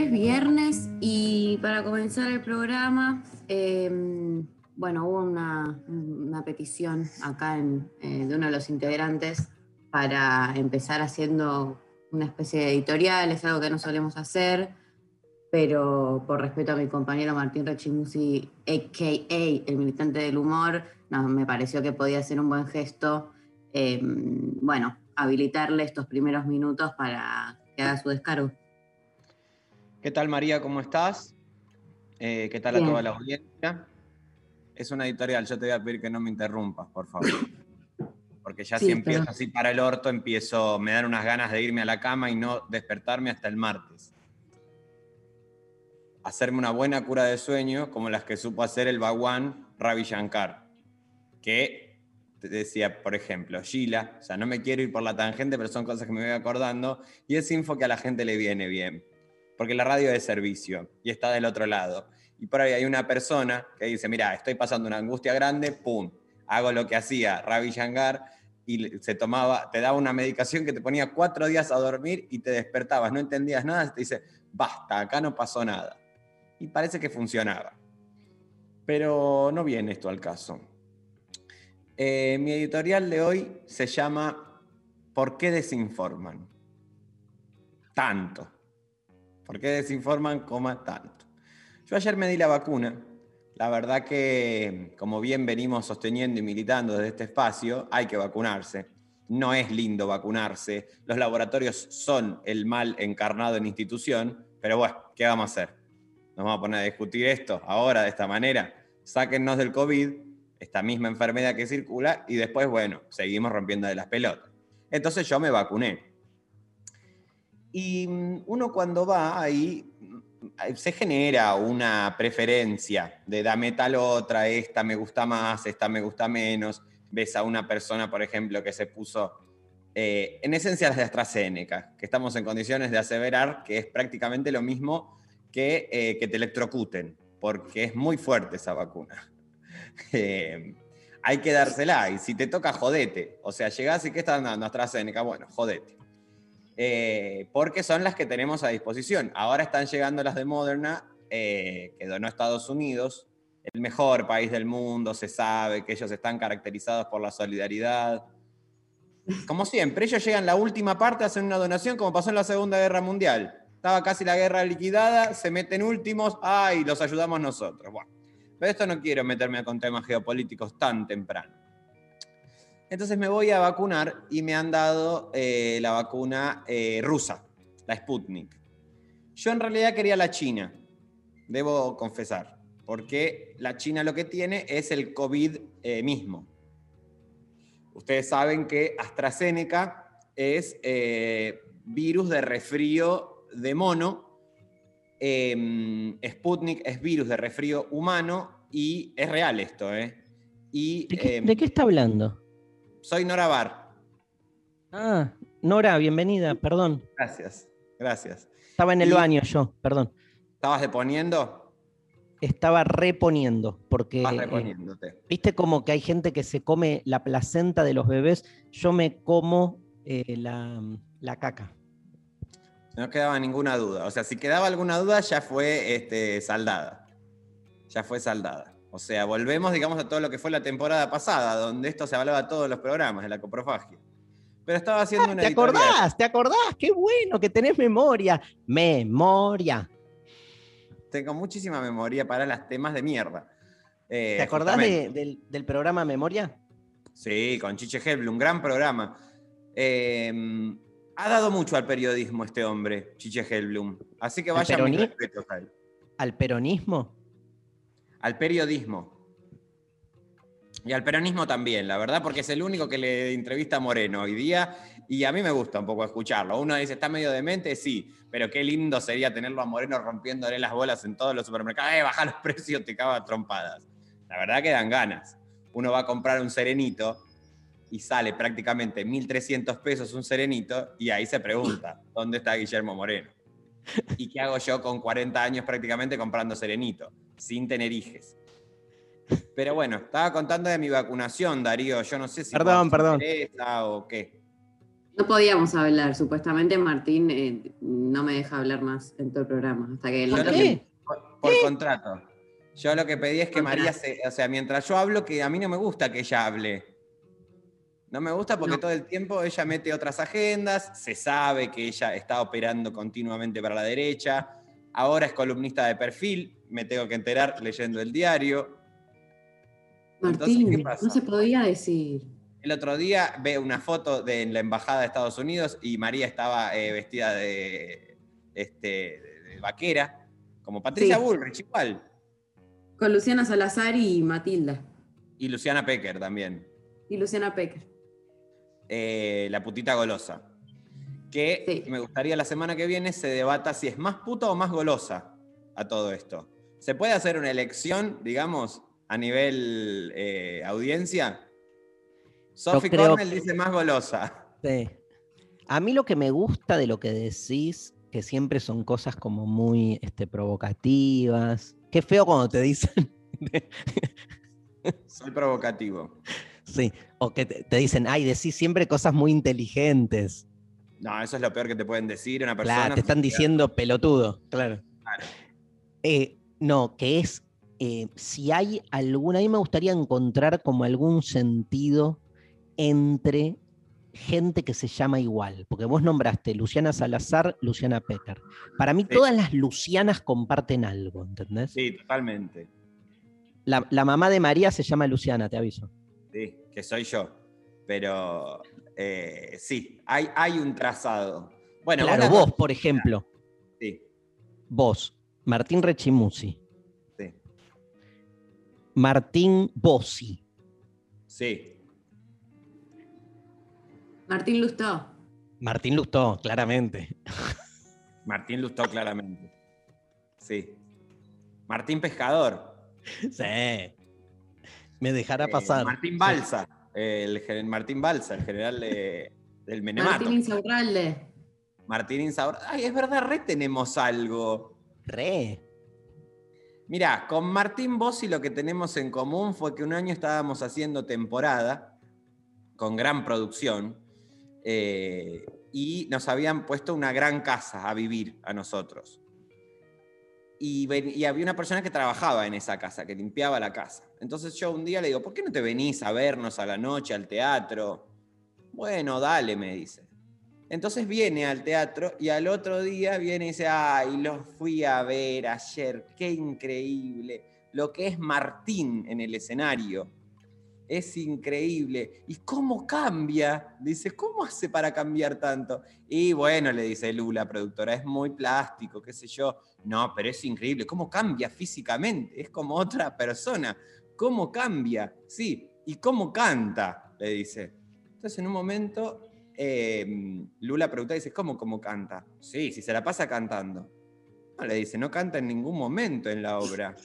es viernes y para comenzar el programa, eh, bueno, hubo una, petición acá en, eh, de uno de los integrantes para empezar haciendo una especie de editorial, es algo que no solemos hacer, pero por respeto a mi compañero Martín Rechimusi, a.k.a. el militante del humor, me pareció que podía ser un buen gesto, eh, bueno, habilitarle estos primeros minutos para que haga su descargo. ¿Qué tal María? ¿Cómo estás? Eh, ¿Qué tal Bien. a toda la audiencia? Es una editorial, yo te voy a pedir que no me interrumpas, por favor. Porque ya Sí, si empiezo así para el orto, empiezo, me dan unas ganas de irme a la cama y no despertarme hasta el martes. Hacerme una buena cura de sueño, como las que supo hacer el Bhagwan Ravi Shankar, que te decía, por ejemplo, Sheila, o sea, no me quiero ir por la tangente, pero son cosas que me voy acordando, y es info que a la gente le viene bien porque la radio es servicio y está del otro lado. Y por ahí hay una persona que dice, mira, estoy pasando una angustia grande, pum, hago lo que hacía Ravi y se tomaba, te daba una medicación que te ponía cuatro días a dormir y te despertabas, no entendías nada, te dice, basta, acá no pasó nada. Y parece que funcionaba. Pero no viene esto al caso. Eh, mi editorial de hoy se llama ¿Por qué desinforman? Tanto. ¿Por qué desinforman, coma, tanto? Yo ayer me di la vacuna. La verdad que, como bien venimos sosteniendo y militando desde este espacio, hay que vacunarse. No es lindo vacunarse. Los laboratorios son el mal encarnado en institución, pero bueno, ¿qué vamos a hacer? Nos vamos a poner a discutir esto ahora de esta manera. Sáquennos del COVID, esta misma enfermedad que circula, y después, bueno, seguimos rompiendo de las pelotas. Entonces yo me vacuné. Y mm, uno cuando va ahí mm, se genera una preferencia de dame tal otra, esta me gusta más, esta me gusta menos. Ves a una persona, por ejemplo, que se puso, eh, en esencia las de AstraZeneca, que estamos en condiciones de aseverar que es prácticamente lo mismo que eh, que te electrocuten, porque es muy fuerte esa vacuna. Eh, hay que dársela y si te toca, jodete. O sea, llegás y ¿qué estás dando? AstraZeneca, bueno, jodete. Eh, porque son las que tenemos a disposición. Ahora están llegando las de Moderna, eh, que donó Estados Unidos, el mejor país del mundo, se sabe que ellos están caracterizados por la solidaridad. Como siempre, ellos llegan la última parte, hacen una donación, como pasó en la Segunda Guerra Mundial. Estaba casi la guerra liquidada, se meten últimos, ¡ay! Los ayudamos nosotros. Bueno, pero esto no quiero meterme con temas geopolíticos tan temprano. Entonces me voy a vacunar y me han dado eh, la vacuna eh, rusa, la Sputnik. Yo en realidad quería la China, debo confesar, porque la China lo que tiene es el COVID eh, mismo. Ustedes saben que AstraZeneca es virus de resfrío de mono, eh, Sputnik es virus de resfrío humano y es real esto, ¿eh? Y, ¿De qué, eh, de qué está hablando? Soy Nora Bar. Ah, Nora, bienvenida, perdón. Gracias, gracias. Estaba en el Y- baño yo, perdón. ¿Estabas deponiendo? Estaba reponiendo, porque Vas eh, reponiéndote. viste como que hay gente que se come la placenta de los bebés, yo me como eh, la, la caca. No quedaba ninguna duda. O sea, si quedaba alguna duda, ya fue este, saldada. Ya fue saldada. O sea, volvemos, digamos, a todo lo que fue la temporada pasada, donde esto se hablaba todos los programas de la coprofagia. Pero estaba haciendo una ¿Te editorial. acordás? ¿Te acordás? Qué bueno que tenés memoria. Memoria. Tengo muchísima memoria para los temas de mierda. Eh, ¿Te acordás de- del, del programa Memoria? Sí, con Chiche Helblum, un gran programa. Eh, ha dado mucho al periodismo este hombre, Chiche Helblum. Así que ¿Al vaya a él. ¿Al peronismo? Al periodismo. Y al peronismo también, la verdad, porque es el único que le entrevista a Moreno hoy día y a mí me gusta un poco escucharlo. Uno dice, ¿está medio demente? Sí, pero qué lindo sería tenerlo a Moreno rompiéndole las bolas en todos los supermercados. ¡Eh, baja los precios, te cago a trompadas! La verdad que dan ganas. Uno va a comprar un serenito y sale prácticamente 1.300 pesos un serenito y ahí se pregunta, ¿dónde está Guillermo Moreno? ¿Y qué hago yo con 40 años prácticamente comprando serenito, sin tener hijes? Pero bueno, estaba contando de mi vacunación, Darío. Yo no sé si Perdón, perdón. o qué. No podíamos hablar, supuestamente Martín eh, no me deja hablar más en todo el programa. Hasta que Yo ¿Por lo qué? que- por, por contrato. Yo lo que pedí es que María se. O sea, mientras yo hablo, que a mí no me gusta que ella hable. No me gusta porque No. todo el tiempo ella mete otras agendas, se sabe que ella está operando continuamente para la derecha. Ahora es columnista de perfil, me tengo que enterar leyendo el diario. Entonces, Martín, ¿qué pasa? no se podía decir. El otro día ve una foto de en la embajada de Estados Unidos y María estaba eh, vestida de, este, de vaquera, como Patricia Sí. Bullrich igual. Con Luciana Salazar y Matilda. Y Luciana Pecker también, Y Luciana Pecker. eh, la putita golosa. Que Sí. me gustaría la semana que viene se debata si es más puta o más golosa a todo esto. ¿Se puede hacer una elección, digamos, a nivel eh, audiencia? Sophie creo Cornell dice más golosa. Sí. A mí lo que me gusta de lo que decís, que siempre son cosas como muy este, provocativas. Qué feo cuando te dicen. Soy provocativo. sí. O que te, te dicen, ay, decís siempre cosas muy inteligentes. No, eso es lo peor que te pueden decir una persona. Claro, te están diciendo pelotudo, claro. Claro. Eh, no, que es, eh, si hay alguna, a mí me gustaría encontrar como algún sentido entre gente que se llama igual, porque vos nombraste Luciana Salazar, Luciana Pecker. Para mí Sí. todas las Lucianas comparten algo, ¿entendés? Sí, totalmente. La, la mamá de María se llama Luciana, te aviso. Sí, que soy yo. Pero eh, sí, hay, hay un trazado. Bueno, claro, vos, por ejemplo, Sí, vos, Martín Rechimusi, sí, Martín Bossi, sí. Martín Lustó. Martín Lustó, claramente. Martín Lustó claramente. Sí. Martín Pescador. Sí. Me dejará eh, pasar. Martín Balsa. El, Martín Balsa, el general de- del Menemato. Martín Insaurralde. Martín Insaur. Ay, es verdad, re tenemos algo. Re. Mirá, con Martín Bossi lo que tenemos en común fue que un año estábamos haciendo temporada con gran producción eh, y nos habían puesto una gran casa a vivir a nosotros. Y, y había una persona que trabajaba en esa casa, que limpiaba la casa. Entonces yo un día le digo, ¿por qué no te venís a vernos a la noche al teatro? Bueno, dale, me dice. Entonces viene al teatro y al otro día viene y dice, ay, los fui a ver ayer, qué increíble. Lo que es Martín en el escenario. Es increíble. ¿Y cómo cambia? Dice, ¿cómo hace para cambiar tanto? Y bueno, le dice Lula, productora, es muy plástico, qué sé yo. No, pero es increíble. ¿Cómo cambia físicamente? Es como otra persona. ¿Cómo cambia? Sí. ¿Y cómo canta? Le dice. Entonces en un momento eh, Lula pregunta y dice, ¿cómo, cómo canta? Sí, si se la pasa cantando. No, le dice, no canta en ningún momento en la obra.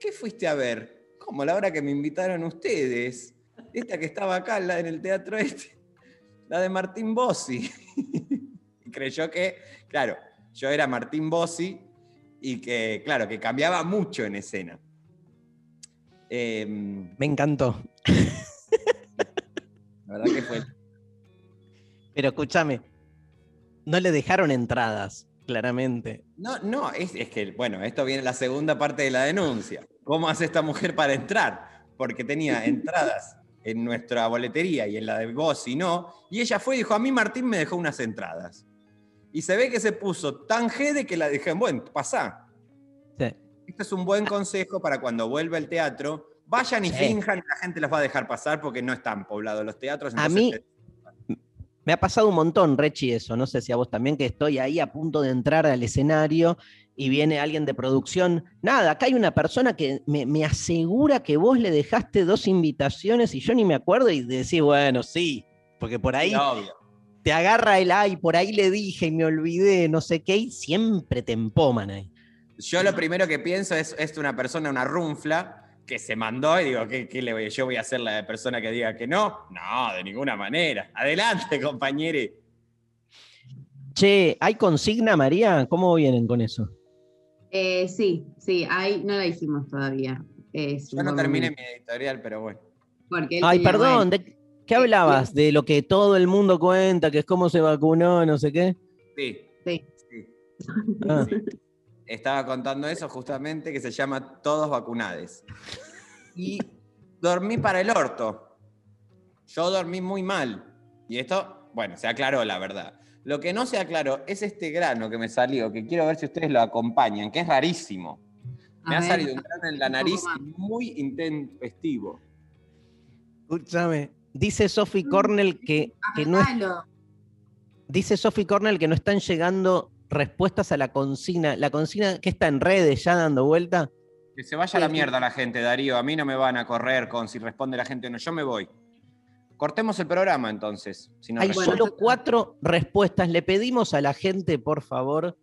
¿Qué fuiste a ver? Como la hora que me invitaron ustedes. Esta que estaba acá, la en el teatro este. La de Martín Bossi. y creyó que, claro, yo era Martín Bossi y que, claro, que cambiaba mucho en escena. Em, Me encantó. la verdad que fue Pero escúchame, no le dejaron entradas, claramente. No, no, es, es que, bueno, esto viene la segunda parte de la denuncia. ¿Cómo hace esta mujer para entrar? Porque tenía entradas en nuestra boletería y en la de vos y no. Y ella fue y dijo, a mí Martín me dejó unas entradas. Y se ve que se puso tan jede que la dije, bueno, pasá. Sí. Este es un buen consejo para cuando vuelva al teatro, Vayan y Sí. finjan, la gente los va a dejar pasar porque no están poblados los teatros. A mí- Me ha pasado un montón, Rechi, eso. No sé si a vos también, que estoy ahí a punto de entrar al escenario y viene alguien de producción. Nada, acá hay una persona que me, me asegura que vos le dejaste dos invitaciones y yo ni me acuerdo y decís, bueno, sí, porque por ahí obvio. te agarra el ay, por ahí le dije y me olvidé, no sé qué, y siempre te empoman ahí. Yo lo primero que pienso es, es una persona, una runfla, que se mandó y digo, ¿qué, qué le voy? ¿Yo voy a ser la persona que diga que no? No, de ninguna manera. Adelante, compañere. Che, ¿hay consigna, María? ¿Cómo vienen con eso? Eh, sí, sí, ahí no la dijimos todavía. Es Yo no terminé mi editorial, pero bueno. porque Ay, perdón, bueno, ¿de qué hablabas? ¿De lo que todo el mundo cuenta, que es cómo se vacunó, no sé qué? Sí. Sí. sí. Ah. Estaba contando eso justamente, que se llama Todos Vacunades. Y dormí para el orto. Yo dormí muy mal. Y esto, bueno, se aclaró la verdad. Lo que no se aclaró es este grano que me salió, que quiero ver si ustedes lo acompañan, que es rarísimo. a Me ha ver, salido un grano en la nariz muy intempestivo. Escúchame. Dice Sophie Cornell que, que no es- dice Sophie Cornell que no están llegando respuestas a la consigna. La consigna que está en redes ya dando vuelta. Que se vaya a la mierda la gente, Darío. A mí no me van a correr con si responde la gente o no. Yo me voy. Cortemos el programa entonces. Si no Hay responde. Solo cuatro respuestas. Le pedimos a la gente, por favor,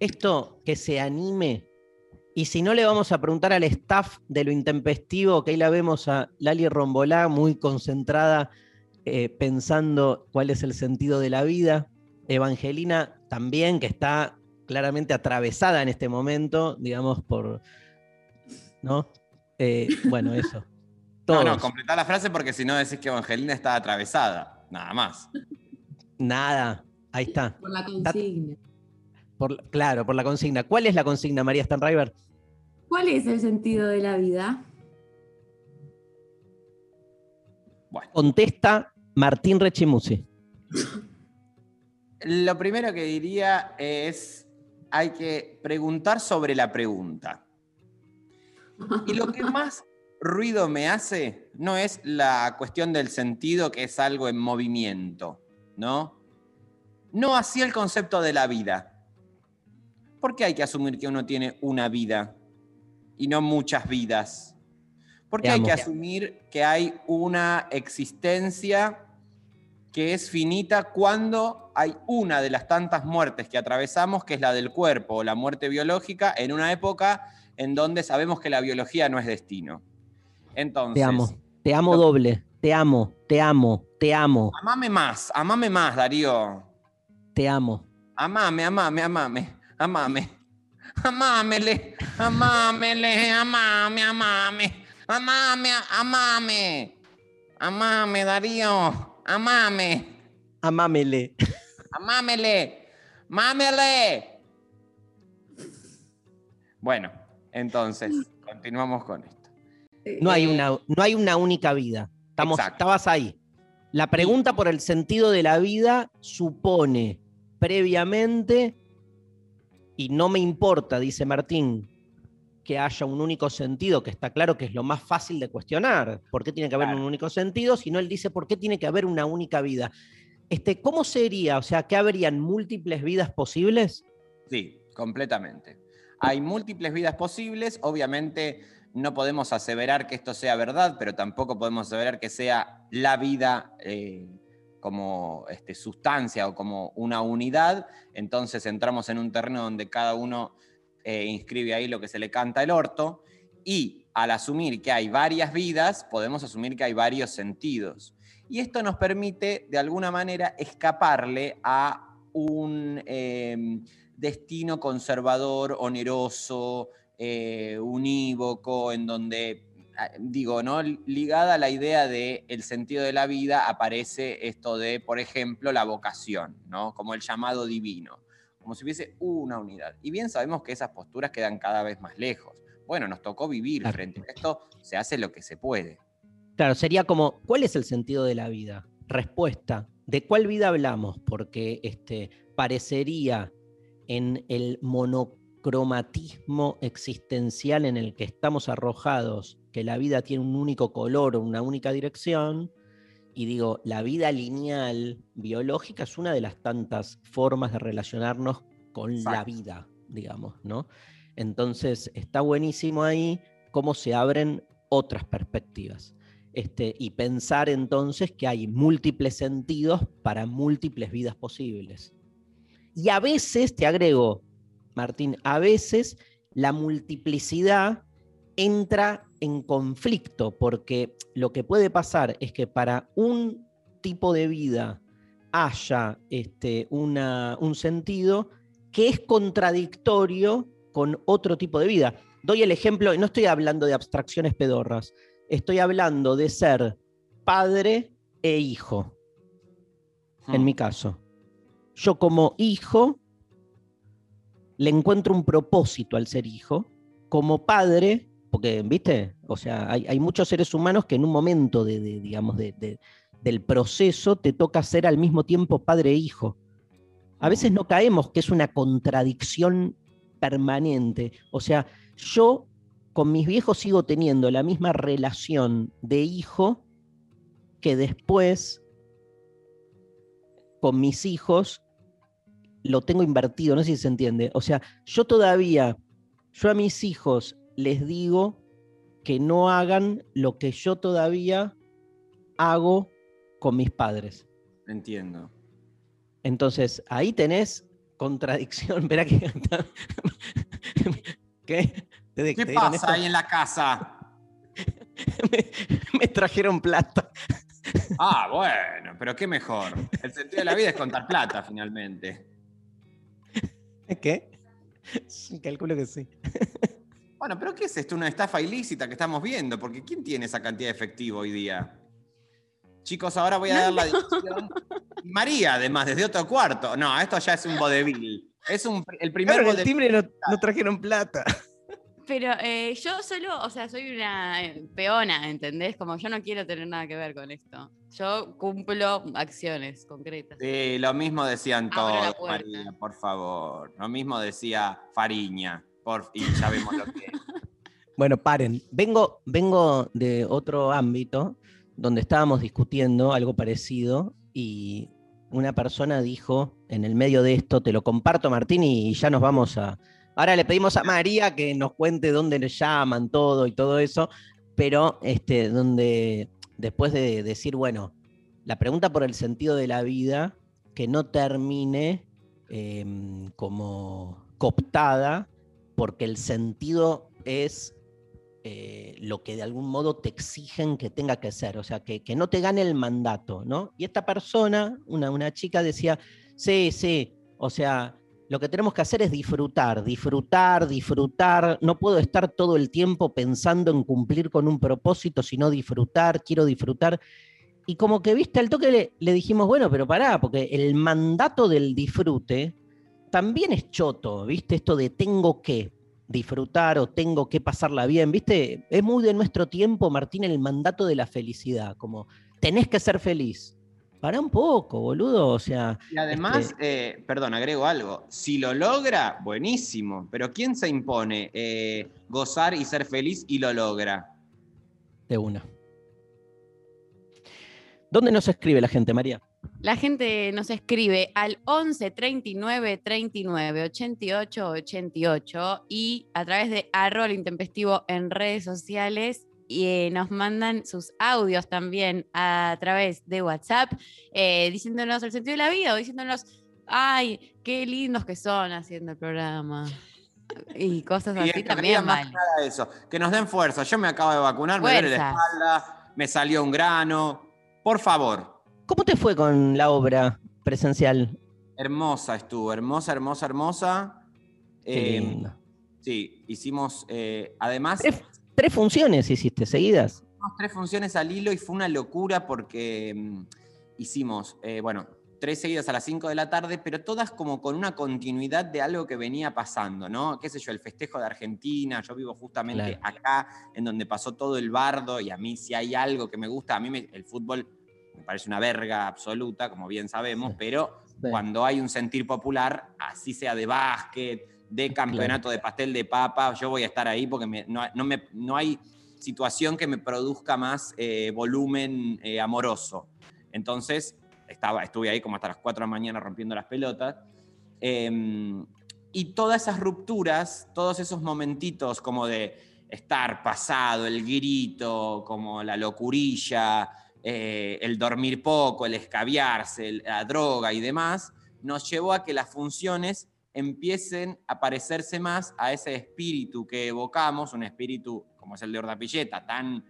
esto que se anime. Y si no, le vamos a preguntar al staff de lo intempestivo, que ahí la vemos a Lali Rombolá muy concentrada, eh, pensando cuál es el sentido de la vida. Evangelina también, que está claramente atravesada en este momento, digamos, por. ¿No? Eh, bueno, eso. No, Todos. no, completá la frase porque si no decís que Evangelina está atravesada. Nada más. Nada. Ahí está. Por la consigna. Por, claro, por la consigna. ¿Cuál es la consigna, María Stanriver? ¿Cuál es el sentido de la vida? Bueno, Contesta Martín Rechimusi. lo primero que diría es, hay que preguntar sobre la pregunta. Y lo que más ruido me hace no es la cuestión del sentido, que es algo en movimiento, ¿no? No así el concepto de la vida. ¿Por qué hay que asumir que uno tiene una vida y no muchas vidas? ¿Por qué hay que asumir que hay una existencia que es finita cuando hay una de las tantas muertes que atravesamos, que es la del cuerpo o la muerte biológica, en una época en donde sabemos que la biología no es destino? Entonces, Te amo. Te amo lo- doble. Te amo. Te amo. Te amo. amame más, amame más, Darío. Te amo. Amame, amame, amame, amame. Amámele, amámele, amame, amame. Amame, amame. Amame, Darío. Amame. Amámele. Amámele. Mámele. Bueno, entonces, continuamos con esto. No hay Eh, una, no hay una única vida. Estamos, Exacto. estabas ahí. La pregunta por el sentido de la vida supone previamente, y no me importa, dice Martín, que haya un único sentido, que está claro que es lo más fácil de cuestionar. ¿Por qué tiene que haber Claro. un único sentido? Sino él dice, ¿por qué tiene que haber una única vida? Este, ¿Cómo sería? O sea, ¿que habrían múltiples vidas posibles? Sí, completamente. Hay múltiples vidas posibles, obviamente no podemos aseverar que esto sea verdad, pero tampoco podemos aseverar que sea la vida eh, como este, sustancia o como una unidad, entonces entramos en un terreno donde cada uno eh, inscribe ahí lo que se le canta el orto, y al asumir que hay varias vidas, podemos asumir que hay varios sentidos. Y esto nos permite, de alguna manera, escaparle a un eh, destino conservador, oneroso, eh, unívoco, en donde, ah, digo, ¿no? Ligada a la idea de el sentido de la vida, aparece esto de, por ejemplo, la vocación, ¿no? Como el llamado divino, como si hubiese una unidad. Y bien sabemos que esas posturas quedan cada vez más lejos. Bueno, nos tocó vivir Claro. frente a esto, se hace lo que se puede. Claro, sería como, ¿cuál es el sentido de la vida? Respuesta, ¿de cuál vida hablamos? Porque este, parecería en el monocromatismo existencial en el que estamos arrojados que la vida tiene un único color o una única dirección. Y digo, la vida lineal biológica es una de las tantas formas de relacionarnos con la vida, digamos, ¿no? Entonces, está buenísimo ahí cómo se abren otras perspectivas. Este, y pensar entonces que hay múltiples sentidos para múltiples vidas posibles. Y a veces, te agrego, Martín, a veces la multiplicidad entra en conflicto, porque lo que puede pasar es que para un tipo de vida haya este, una- un sentido que es contradictorio con otro tipo de vida. Doy el ejemplo, no estoy hablando de abstracciones pedorras, estoy hablando de ser padre e hijo, en Hmm. mi caso. Yo como hijo le encuentro un propósito al ser hijo, como padre, porque, viste, o sea, hay, muchos seres humanos que en un momento de, digamos, de- de- del proceso te toca ser al mismo tiempo padre e hijo. A veces no caemos que es una contradicción permanente. O sea, yo con mis viejos sigo teniendo la misma relación de hijo que después con mis hijos lo tengo invertido, no sé si se entiende. O sea, yo todavía, yo a mis hijos les digo que no hagan lo que yo todavía hago con mis padres. Entiendo. Entonces, ahí tenés contradicción. Verá que. ¿Qué? ¿Te- ¿Qué te pasa esto? ahí en la casa? me, me trajeron plata. Ah, bueno, pero qué mejor. El sentido de la vida es contar plata, finalmente. ¿Qué? Sí, calculo que sí. Bueno, pero ¿qué es esto? Una estafa ilícita que estamos viendo, porque ¿quién tiene esa cantidad de efectivo hoy día? Chicos, ahora voy a dar la dirección. María, además, desde otro cuarto. No, esto ya es un vodevil. Es un, el primer Claro, el timbre no, no trajeron plata. Pero eh, yo solo, o sea, soy una eh, peona, ¿entendés? Como yo no quiero tener nada que ver con esto. Yo cumplo acciones concretas. Sí, lo mismo decían todos. María, por favor. Lo mismo decía Fariña. Por, y ya vemos lo que es. Bueno, paren. Vengo, vengo de otro ámbito donde estábamos discutiendo algo parecido y una persona dijo en el medio de esto, te lo comparto Martín y ya nos vamos a... Ahora le pedimos a María que nos cuente dónde le llaman, todo y todo eso, pero este, donde después de decir, bueno, la pregunta por el sentido de la vida, que no termine em, como cooptada, porque el sentido es eh, lo que de algún modo te exigen que tenga que ser, o sea, que, no te gane el mandato, ¿no? Y esta persona, una, una chica decía, sí, sí, o sea, lo que tenemos que hacer es disfrutar, disfrutar, disfrutar, no puedo estar todo el tiempo pensando en cumplir con un propósito, sino disfrutar, quiero disfrutar. Y como que, viste, al toque le, le dijimos, bueno, pero pará, porque el mandato del disfrute también es choto, ¿viste? Esto de tengo que disfrutar o tengo que pasarla bien, ¿viste? Es muy de nuestro tiempo, Martín, el mandato de la felicidad, como tenés que ser feliz. Para un poco, boludo, o sea, Y además, Este- eh, perdón, agrego algo. Si lo logra, buenísimo. Pero ¿quién se impone eh, gozar y ser feliz y lo logra? de una. ¿Dónde nos escribe la gente, María? La gente nos escribe al 11 39 39 88 88 y a través de arroba intempestivo en redes sociales y eh, nos mandan sus audios también a través de WhatsApp eh, diciéndonos el sentido de la vida o diciéndonos, ay, qué lindos que son haciendo el programa. Y cosas así también más vale. eso, que nos den fuerza. Yo me acabo de vacunar, me duele la espalda, me salió un grano. Por favor, ¿Cómo te fue con la obra presencial? hermosa estuvo, hermosa, hermosa, hermosa. Qué Eh, lindo. sí, hicimos, eh, además, Tres, tres funciones hiciste seguidas. hicimos tres funciones al hilo y fue una locura porque mm, hicimos, eh, bueno, tres seguidas a las 5 de la tarde, pero todas como con una continuidad de algo que venía pasando, ¿no? Qué sé yo, el festejo de Argentina, yo vivo justamente Claro. acá, en donde pasó todo el bardo, y a mí si hay algo que me gusta, a mí me- el fútbol me parece una verga absoluta, como bien sabemos, pero Sí. cuando hay un sentir popular, así sea de básquet, de campeonato de pastel de papa, yo voy a estar ahí porque me- no, no me- no hay situación que me produzca más eh, volumen eh, amoroso. Entonces, estaba, estuve ahí como hasta las 4 de la mañana rompiendo las pelotas. Em, y todas esas rupturas, todos esos momentitos como de estar pasado, el grito, como la locurilla, eh, el dormir poco, el escabiarse, el- la droga y demás, nos llevó a que las funciones empiecen a parecerse más a ese espíritu que evocamos, un espíritu como es el de Ordapilleta, tan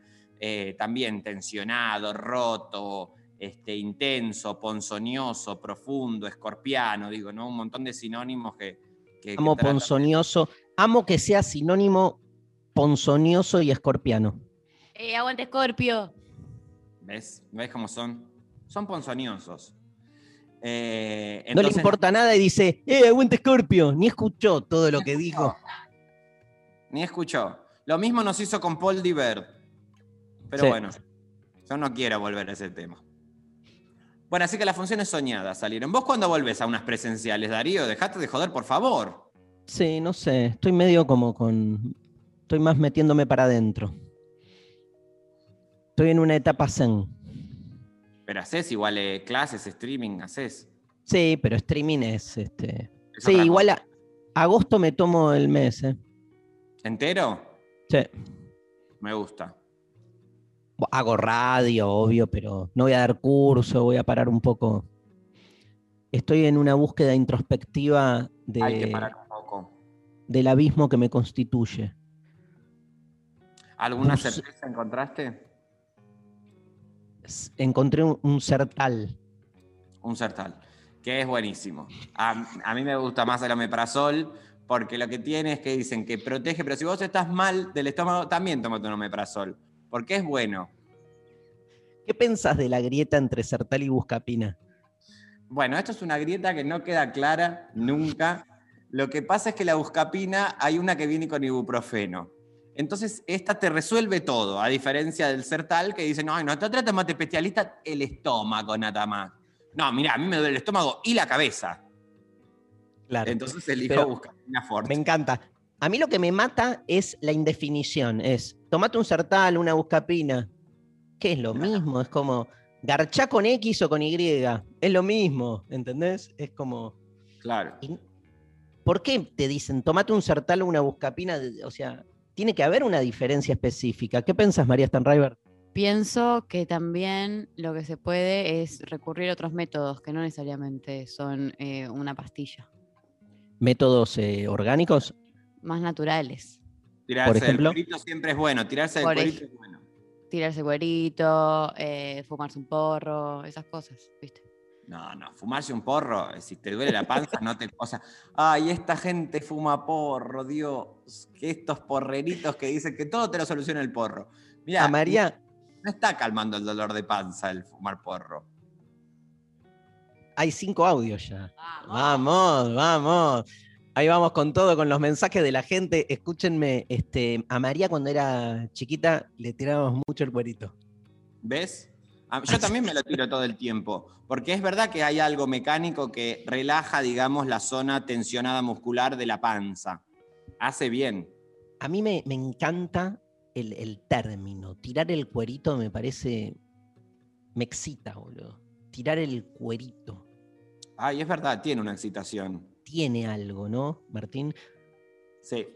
eh, también tensionado, roto, este, intenso, ponzoñoso, profundo, escorpiano, digo, ¿no? Un montón de sinónimos que... que- que Amo tratan- ponzoñoso. Amo que sea sinónimo ponzoñoso y escorpiano. Eh, aguante Scorpio. ¿Ves? ¿Ves cómo son? Son ponzoñosos. Eh, no le importa nada y dice, ¡eh, aguante Scorpio! Ni escuchó todo lo que dijo. Ni escuchó. Lo mismo nos hizo con Paul Diver. Pero Sí. bueno, yo no quiero volver a ese tema. Bueno, así que las funciones soñadas salieron. ¿Vos cuándo volvés a unas presenciales, Darío? Dejate de joder, por favor. Sí, no sé, estoy medio como con... Estoy más metiéndome para adentro. Estoy en una etapa zen. Pero haces igual eh, clases, streaming, haces. Sí, pero streaming es este. Es Sí, igual a- agosto me tomo el mes, ¿eh? ¿Entero? Sí. Me gusta. Hago radio, obvio, pero no voy a dar curso, voy a parar un poco. Estoy en una búsqueda introspectiva Hay que de, parar un poco. del abismo que me constituye. ¿Alguna certeza encontraste? Encontré un, un sertal. Un Sertal, que es buenísimo. A, a mí me gusta más el omeprazol porque lo que tiene es que dicen que protege, pero si vos estás mal del estómago, también tómate un omeprazol, porque es bueno. ¿Qué pensás de la grieta entre sertal y buscapina? Bueno, esto es una grieta que no queda clara nunca. Lo que pasa es que la buscapina hay una que viene con ibuprofeno. Entonces, esta te resuelve todo, a diferencia del Sertal que dice, no, no, te trata más de especialista el estómago nada más. No, mira, a mí me duele el estómago y la cabeza. Claro. Entonces elijo Pero buscapina forte. Me encanta. A mí lo que me mata es la indefinición. Es, tomate un sertal, una buscapina. ¿Qué es lo mismo? Es como, garchá con X o con Y. Es lo mismo, ¿entendés? Es como, Claro. ¿por qué te dicen, tomate un sertal o una buscapina? O sea, tiene que haber una diferencia específica. ¿Qué pensás, María Stanriver? Pienso que también lo que se puede es recurrir a otros métodos que no necesariamente son eh, una pastilla, ¿Métodos eh, orgánicos? más naturales. Tirarse ejemplo? del cuerito siempre es bueno. Tirarse del Por cuerito es bueno. Tirarse cuerito, eh, fumarse un porro, esas cosas, ¿viste? No, no, fumarse un porro, eh, si te duele la panza, no te. O sea, ay, esta gente fuma porro, Dios. Que estos porreritos que dicen que todo te lo soluciona el porro. Mira, A María, no está calmando el dolor de panza el fumar porro. hay cinco audios ya. Vamos, vamos. Ahí vamos con todo, con los mensajes de la gente. Escúchenme, este, a María cuando era chiquita le tirábamos mucho el cuerito. ¿Ves? Ah, Yo también me lo tiro todo el tiempo, porque es verdad que hay algo mecánico que relaja, digamos, la zona tensionada muscular de la panza. Hace bien. A mí me, me encanta el, el término. Tirar el cuerito me parece. Me excita, boludo. Tirar el cuerito. Ay, es verdad, tiene una excitación. Tiene algo, ¿no, Martín? Sí.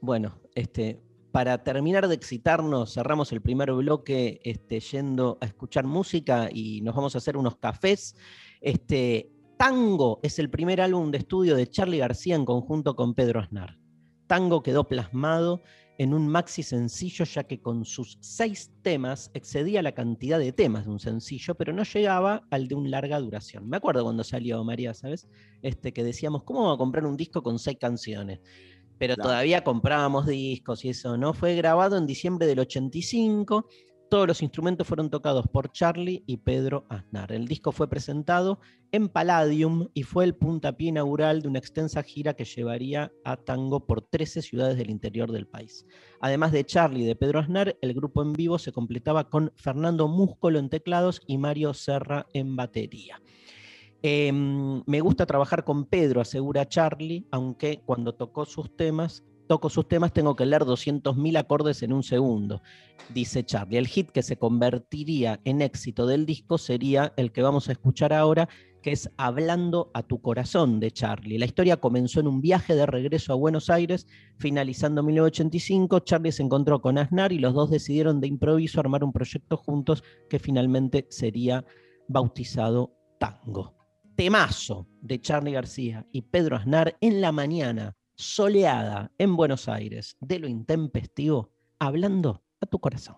Bueno, este, para terminar de excitarnos, cerramos el primer bloque este, yendo a escuchar música y nos vamos a hacer unos cafés. Este, Tango es el primer álbum de estudio de Charlie García en conjunto con Pedro Aznar. Tango quedó plasmado en un maxi sencillo, ya que con sus seis temas excedía la cantidad de temas de un sencillo, pero no llegaba al de un larga duración. Me acuerdo cuando salió María, ¿sabes? Este, que decíamos, ¿cómo vamos a comprar un disco con seis canciones? Pero Claro. todavía comprábamos discos y eso, ¿no? Fue grabado en diciembre del 85. Todos los instrumentos fueron tocados por Charlie y Pedro Aznar. El disco fue presentado en Palladium y fue el puntapié inaugural de una extensa gira que llevaría a tango por 13 ciudades del interior del país. Además de Charlie y de Pedro Aznar, el grupo en vivo se completaba con Fernando Múscolo en teclados y Mario Serra en batería. Em, me gusta trabajar con Pedro, asegura Charlie, aunque cuando tocó sus temas toco sus temas tengo que leer 200.000 acordes en un segundo. Dice Charlie, el hit que se convertiría en éxito del disco sería el que vamos a escuchar ahora, que es Hablando a tu corazón de Charlie. La historia comenzó en un viaje de regreso a Buenos Aires, finalizando en 1985. Charlie se encontró con Aznar y los dos decidieron de improviso armar un proyecto juntos que finalmente sería bautizado Tango. Temazo de Charlie García y Pedro Aznar en la mañana, soleada en Buenos Aires, de lo intempestivo, hablando a tu corazón.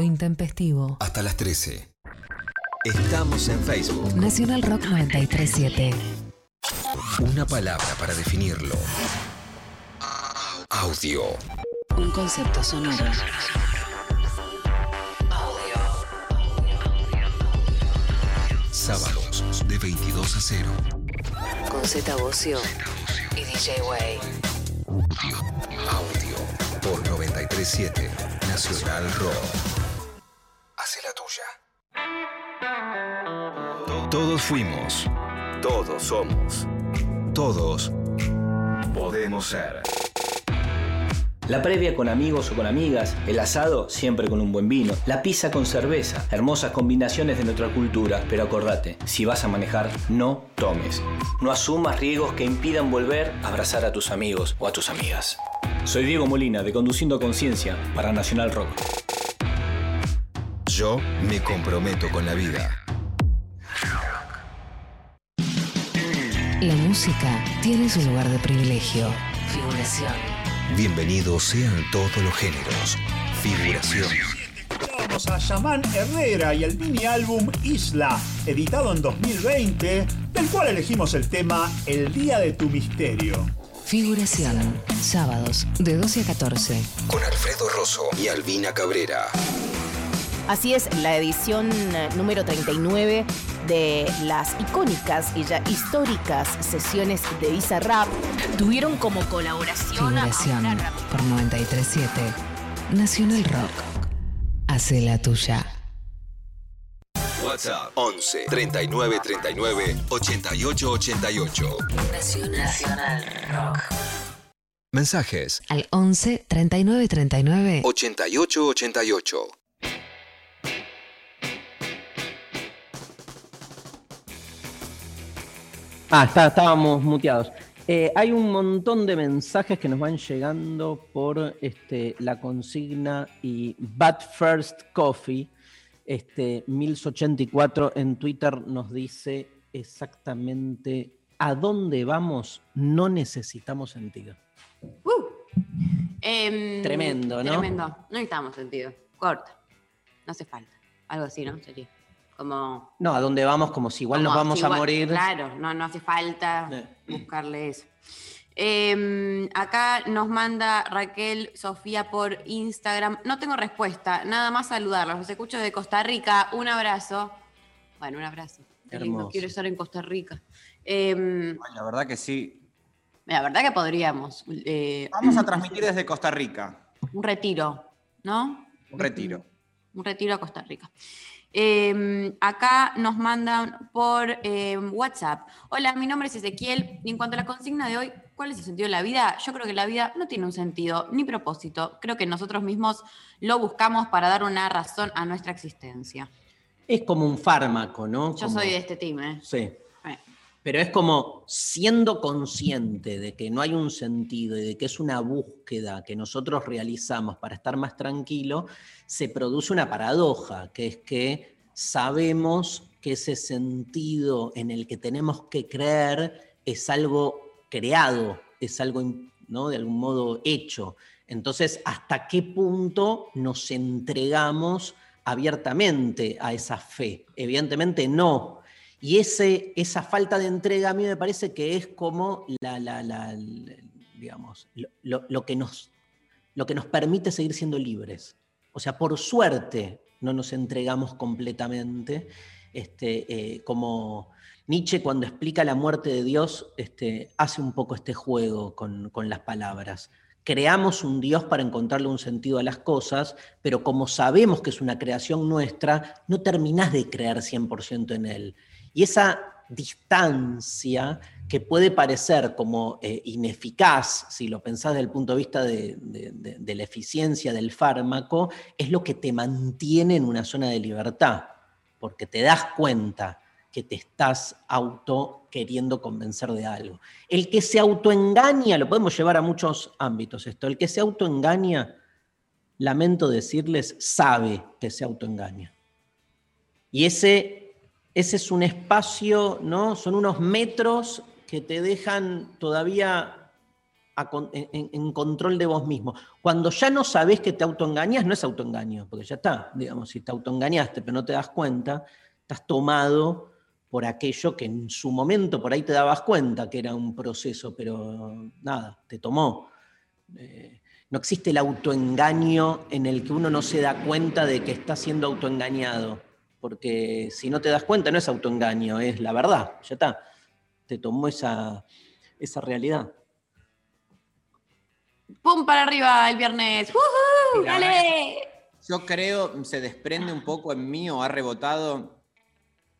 Lo intempestivo. Hasta las 13. Estamos en Facebook. Nacional Rock 937. Una palabra para definirlo. Audio. Un concepto sonoro. Sábados de 22 a 0. Con Z Bocio y DJ Way. Audio por 937 Nacional Rock. Todos fuimos. Todos somos. Todos podemos ser. La previa con amigos o con amigas, el asado siempre con un buen vino, la pizza con cerveza, hermosas combinaciones de nuestra cultura, pero acordate, si vas a manejar, no tomes. No asumas riesgos que impidan volver a abrazar a tus amigos o a tus amigas. Soy Diego Molina de Conduciendo a Conciencia para Nacional Rock. Yo me comprometo con la vida. La música tiene su lugar de privilegio. Figuración. Bienvenidos sean todos los géneros. Figuración. Vamos a Yaman Herrera y el mini álbum Isla, editado en 2020, del cual elegimos el tema El Día de tu Misterio. Figuración. Sábados de 12 a 14. Con Alfredo Rosso y Albina Cabrera. Así es, la edición eh, número 39 de las icónicas y ya históricas sesiones de Visa Rap tuvieron como colaboración a Figuración una rapera. por 937 Nacional Rock. Hace la tuya. WhatsApp 11 39 39 88 88. Nacional Rock. Mensajes Al 11 39 39 88 88. Ah, está- estábamos muteados. Eh, hay un montón de mensajes que nos van llegando por este, la consigna y Bad First Coffee. Este, 1084 en Twitter nos dice exactamente a dónde vamos, no necesitamos sentido. Em, Tremendo, ¿no? Tremendo. No necesitamos sentido. Corta. No hace falta. Algo así, ¿no? Sería. Como. No, a dónde vamos como si igual nos vamos si a morir. Claro, no, no hace falta Eh. buscarle eso. Em, acá nos manda Raquel Sofía por Instagram. No tengo respuesta, nada más saludarlos. Los escucho de Costa Rica. Un abrazo. Bueno, un abrazo. Qué lindo, Hermoso. Quiero estar en Costa Rica. Em, La verdad que sí. la verdad que podríamos. eh, Vamos a transmitir desde Costa Rica. un retiro, ¿no? Un retiro. Un retiro a Costa Rica. Eh, acá nos mandan por eh, WhatsApp. Hola, mi nombre es Ezequiel. Y en cuanto a la consigna de hoy, ¿cuál es el sentido de la vida? Yo creo que la vida no tiene un sentido ni propósito. Creo que nosotros mismos lo buscamos para dar una razón a nuestra existencia. Es como un fármaco, ¿no? Yo Como- soy de este team, ¿eh? Sí. Pero es como siendo consciente de que no hay un sentido y de que es una búsqueda que nosotros realizamos para estar más tranquilo, se produce una paradoja, que es que sabemos que ese sentido en el que tenemos que creer es algo creado, es algo ¿no? de algún modo hecho. Entonces, ¿hasta qué punto nos entregamos abiertamente a esa fe? Evidentemente no. Y ese, esa falta de entrega a mí me parece que es como la, la- digamos, lo que nos, lo que nos permite seguir siendo libres. O sea, por suerte no nos entregamos completamente. Este, eh, como Nietzsche cuando explica la muerte de Dios, este, hace un poco este juego con, con las palabras. Creamos un Dios para encontrarle un sentido a las cosas, pero como sabemos que es una creación nuestra, no terminás de creer 100% en él. Y esa distancia que puede parecer como eh, ineficaz, si lo pensás desde el punto de vista de, de- la eficiencia del fármaco, es lo que te mantiene en una zona de libertad, porque te das cuenta que te estás auto queriendo convencer de algo. El que se autoengaña, lo podemos llevar a muchos ámbitos esto, el que se autoengaña, lamento decirles, sabe que se autoengaña. Y ese, ese es un espacio, ¿no? Son unos metros que te dejan todavía en control de vos mismo. Cuando ya no sabés que te autoengañas, no es autoengaño, porque ya está, digamos, si te autoengañaste pero no te das cuenta, estás tomado por aquello que en su momento por ahí te dabas cuenta que era un proceso, pero nada, te tomó. Eh, no existe el autoengaño en el que uno no se da cuenta de que está siendo autoengañado. Porque si no te das cuenta, no es autoengaño, es la verdad. Ya está. Te tomó esa, esa realidad. ¡Pum! Para arriba el viernes. ¡Dale! Yo creo, se desprende un poco en mí o ha rebotado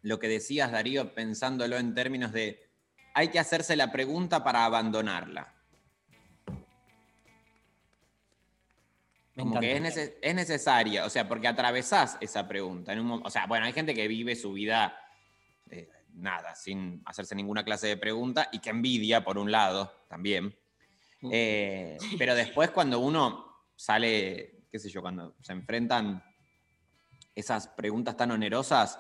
lo que decías, Darío, pensándolo en términos de hay que hacerse la pregunta para abandonarla. Como que es, neces- es necesaria, o sea, porque atravesás esa pregunta. En un o sea, bueno, hay gente que vive su vida eh, nada, sin hacerse ninguna clase de pregunta y que envidia, por un lado, también. Eh, pero después cuando uno sale, qué sé yo, cuando se enfrentan esas preguntas tan onerosas,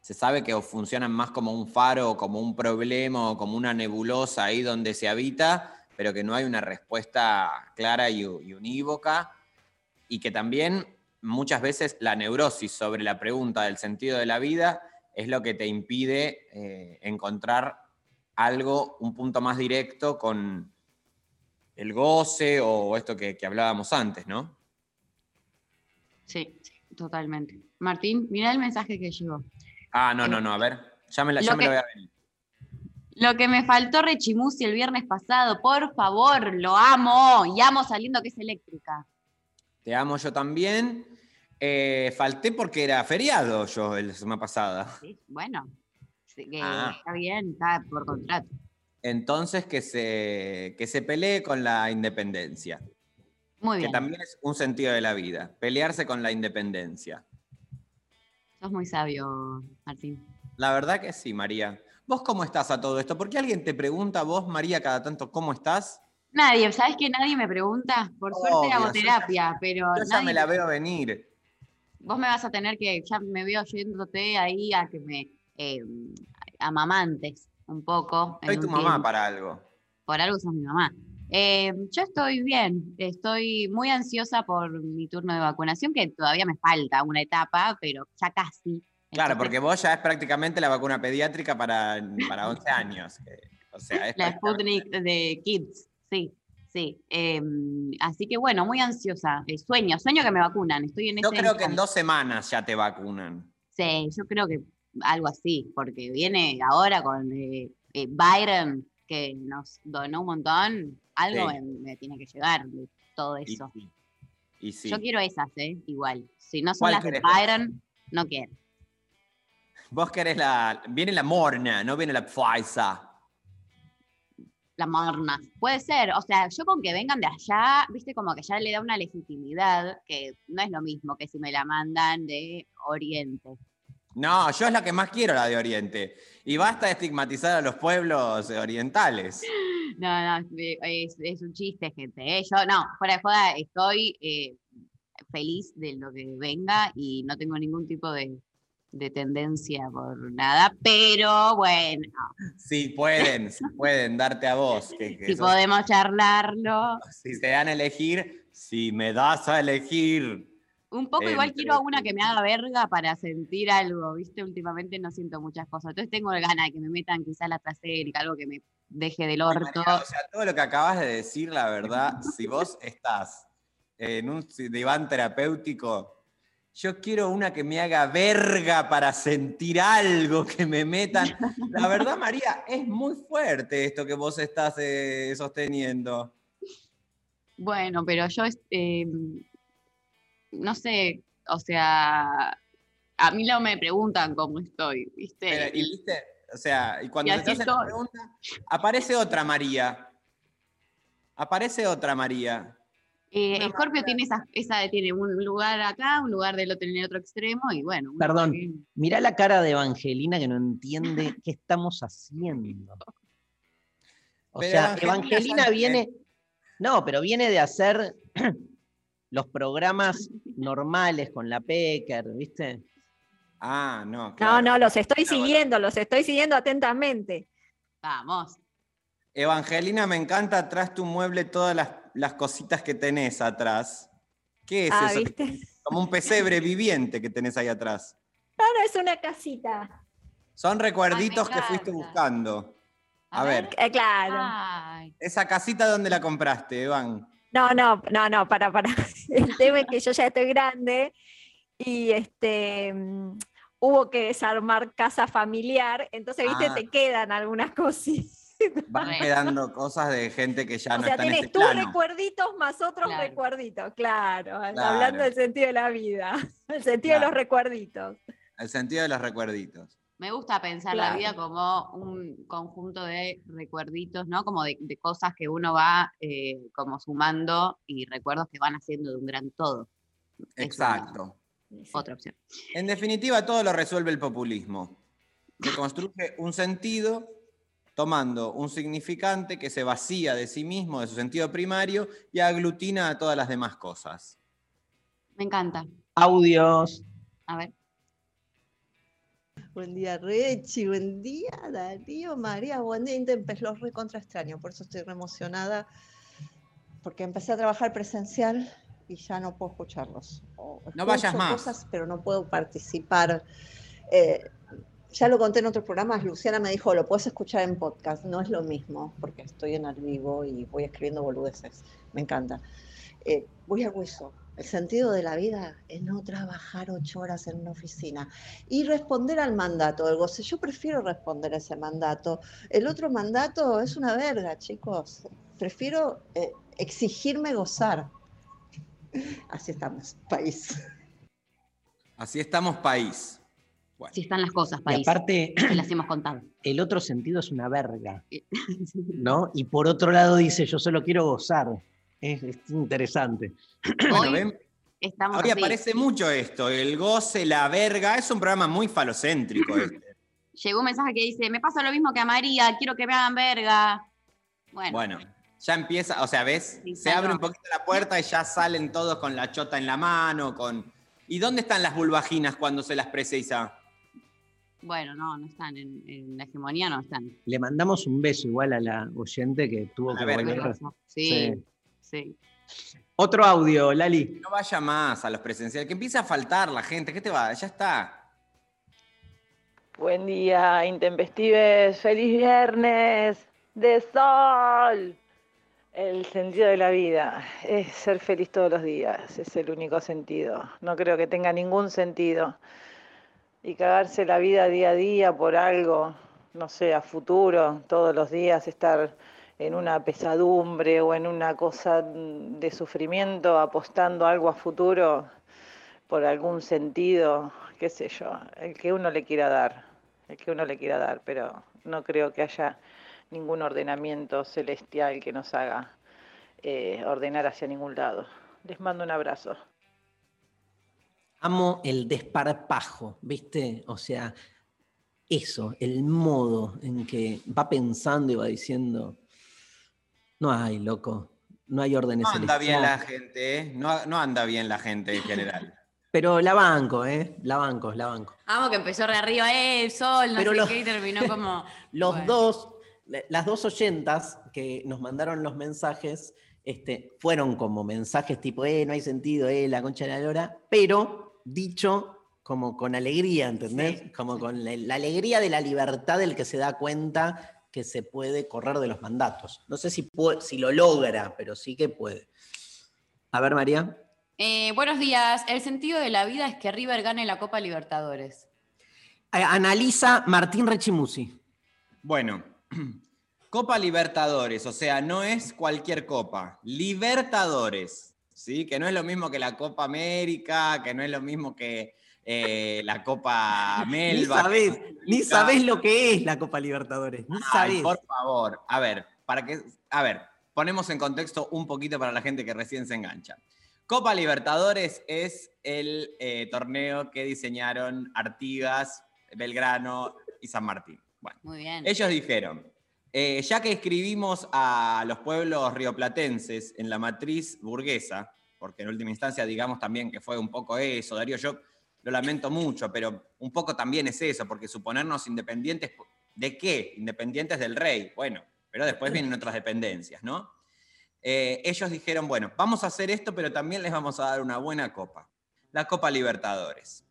se sabe que funcionan más como un faro, como un problema, o como una nebulosa ahí donde se habita, pero que no hay una respuesta clara y, y unívoca, y que también muchas veces la neurosis sobre la pregunta del sentido de la vida es lo que te impide eh, encontrar algo, un punto más directo con el goce o esto que, que hablábamos antes, ¿no? Sí, sí, totalmente. Martín, mira el mensaje que llegó. Ah, no, no, no, a ver, ya me, la, ya Lo me lo que- voy a venir. Lo que me faltó Rechimusi el viernes pasado, por favor, lo amo. Y amo saliendo que es eléctrica. Te amo yo también. Eh, falté porque era feriado yo la semana pasada. Sí, Bueno, que Ah. está bien, está por contrato. Entonces que se, que se pelee con la independencia, Muy que bien, también es un sentido de la vida, pelearse con la independencia. sos muy sabio, Martín. La verdad que sí, María. ¿Vos cómo estás a todo esto? Porque alguien te pregunta, vos, María, cada tanto, ¿cómo estás? Nadie, ¿sabes que nadie me pregunta? Por suerte hago ya- terapia, pero Yo ya nadie me la veo venir. vos me vas a tener que, ya me veo yéndote ahí a que me eh, amamantes un poco. Soy tu mamá tiempo. para algo. Por algo sos mi mamá. Eh, yo estoy bien, estoy muy ansiosa por mi turno de vacunación, que todavía me falta una etapa, pero ya casi. Claro, Entonces, porque vos ya es prácticamente la vacuna pediátrica para, para 11 años. que- o sea, es La Sputnik de Kids, sí, sí. Eh, así que bueno, muy ansiosa. Eh, sueño, sueño que me vacunan. Estoy en Yo ese creo que en dos semanas ya te vacunan. Sí, yo creo que algo así, porque viene ahora con eh, eh, Byron, que nos donó un montón, algo Sí. me, me tiene que llegar de todo eso. Y sí. Yo quiero esas, ¿eh? Igual. Si no son ¿Cuál las de? Byron, no quiero. Vos querés la. Viene la morna, no viene la Pfizer. La morna. Puede ser, o sea, yo con que vengan de allá, viste, como que ya le da una legitimidad que no es lo mismo que si me la mandan de Oriente. No, yo es la que más quiero, la de Oriente. Y basta de estigmatizar a los pueblos orientales. No, no, es, es- es un chiste, gente. ¿eh? Yo, no, fuera de joda, estoy eh, feliz de lo que venga y no tengo ningún tipo de, de tendencia por nada, pero bueno, Si pueden, pueden darte a vos. que- que si sos- podemos charlarlo. si te dan a elegir, si me das a elegir. Un poco igual quiero a una que me haga verga para sentir algo, ¿viste? Últimamente no siento muchas cosas. Entonces tengo ganas de que me metan quizás la trasera, algo que me deje del orto. María, o sea, todo lo que acabas de decir, la verdad, si vos estás en un diván terapéutico, yo quiero una que me haga verga para sentir algo, que me metan. La verdad, María, es muy fuerte esto que vos estás eh, sosteniendo. Bueno, pero yo, este, no sé, o sea, a mí no me preguntan cómo estoy, ¿viste? Pero, y viste, o sea, y cuando Y te así hacen la estoy. pregunta, aparece otra María. Aparece otra María. Eh, una Scorpio tiene esa, esa, tiene un lugar acá, un lugar del otro en el otro extremo, y bueno. Perdón, que- mirá la cara de Evangelina que no entiende qué estamos haciendo. O Pero sea, Evangelina, viene, no, pero viene de hacer los programas normales con la Pecker, ¿viste? Ah, no. No, claro. no, los estoy bueno. siguiendo, los estoy siguiendo atentamente. Vamos. Evangelina, me encanta atrás tu mueble todas las, las cositas que tenés atrás. ¿Qué es Ah, eso? ¿viste? Como un pesebre viviente que tenés ahí atrás. No, no, es una casita. Son recuerditos que fuiste buscando. A, ver, Eh, claro. Ay, esa casita ¿dónde la compraste, Evan? No, no, no, no, para, para. El tema es que yo ya estoy grande y este, mm, hubo que desarmar casa familiar, entonces, viste, Ah. te quedan algunas cositas. Van quedando cosas de gente que ya o no sea, está en tenés este tus plano. recuerditos más otros Claro. recuerditos, claro, Claro. hablando del sentido de la vida, el sentido de los recuerditos. El sentido de los recuerditos. Me gusta pensar la vida como un conjunto de recuerditos, ¿no? Como de, de cosas que uno va eh, como sumando y recuerdos que van haciendo de un gran todo. Exacto. Otra opción. En definitiva, todo lo resuelve el populismo, que construye un sentido tomando un significante que se vacía de sí mismo, de su sentido primario, y aglutina a todas las demás cosas. Me encanta. Audios. A ver. Buen día, Rechi. Buen día, Darío, María. Buen día, Intempes. Los recontra extraño, por eso estoy re emocionada. Porque empecé a trabajar presencial y ya no puedo escucharlos. O No vayas más. cosas, pero no puedo participar. Eh, ya lo conté en otros programas. Luciana me dijo, lo puedes escuchar en podcast. No es lo mismo, porque estoy en el vivo y voy escribiendo boludeces. Me encanta. Eh, voy al hueso. El sentido de la vida es no trabajar ocho horas en una oficina y responder al mandato del goce. Yo prefiero responder a ese mandato. El otro mandato es una verga, chicos. Prefiero eh, exigirme gozar. Así estamos, país. Así estamos, país. Si están las cosas, Y país. aparte, que las hemos contado. el otro sentido es una verga, ¿no? Y por otro lado dice, yo solo quiero gozar. Es, es interesante. Bueno, Hoy ven, estamos Hoy así. aparece mucho esto, el goce, la verga. Es un programa muy falocéntrico este. Llegó un mensaje que dice, me pasa lo mismo que a María, quiero que me hagan verga. Bueno, Bueno, ya empieza, o sea, ¿ves? Sí, Se abre no. un poquito la puerta y ya salen todos con la chota en la mano, con... ¿Y dónde están las vulvaginas cuando se las precisa? Bueno, no, no están en, en la hegemonía, no están. Le mandamos un beso igual a la oyente que tuvo A que ver, volver. Sí, sí. Otro audio, Lali. No vaya más a los presenciales, que empieza a faltar la gente, ¿qué te va? Ya está. Buen día, intempestives. Feliz viernes de sol. El sentido de la vida es ser feliz todos los días. Es el único sentido. No creo que tenga ningún sentido. Y cagarse la vida día a día por algo, no sé, a futuro, todos los días estar en una pesadumbre o en una cosa de sufrimiento, apostando algo a futuro por algún sentido, qué sé yo, el que uno le quiera dar, el que uno le quiera dar, pero no creo que haya ningún ordenamiento celestial que nos haga eh, ordenar hacia ningún lado. Les mando un abrazo. Amo el desparpajo, ¿viste? O sea, eso, el modo en que va pensando y va diciendo, no hay, loco, no hay órdenes No anda bien la gente, ¿eh? No, no anda bien la gente en general. Pero la banco, ¿eh? La banco, la banco. Amo que empezó re arriba, eh, sol, no Pero sé los- qué, y terminó como... Los bueno. dos, la- las dos oyentas que nos mandaron los mensajes, este, fueron como mensajes tipo, eh, no hay sentido, eh, la concha de la lora, pero dicho como con alegría, ¿entendés? como con la, la alegría de la libertad del que se da cuenta que se puede correr de los mandatos. No sé si, puede- si lo logra, pero sí que puede. A ver, María. Eh, buenos días. El sentido de la vida es que River gane la Copa Libertadores. Eh, Analiza Martín Rechimusi. Bueno, Copa Libertadores, o sea, no es cualquier copa, Libertadores, ¿sí? Que no es lo mismo que la Copa América, que no es lo mismo que eh, la Copa Ni Melba. sabés, ni sabés lo que es la Copa Libertadores. Ni Ay, por favor, a ver, para que, a ver, ponemos en contexto un poquito para la gente que recién se engancha. Copa Libertadores es el eh, torneo que diseñaron Artigas, Belgrano y San Martín. Bueno, Muy bien. ellos dijeron, eh, ya que escribimos a los pueblos rioplatenses en la matriz burguesa, porque en última instancia digamos también que fue un poco eso, Darío, yo lo lamento mucho, pero un poco también es eso, porque suponernos independientes, ¿de qué? Independientes del rey, bueno, pero después vienen otras dependencias, ¿no? Eh, ellos dijeron, bueno, vamos a hacer esto, pero también les vamos a dar una buena copa, la Copa Libertadores.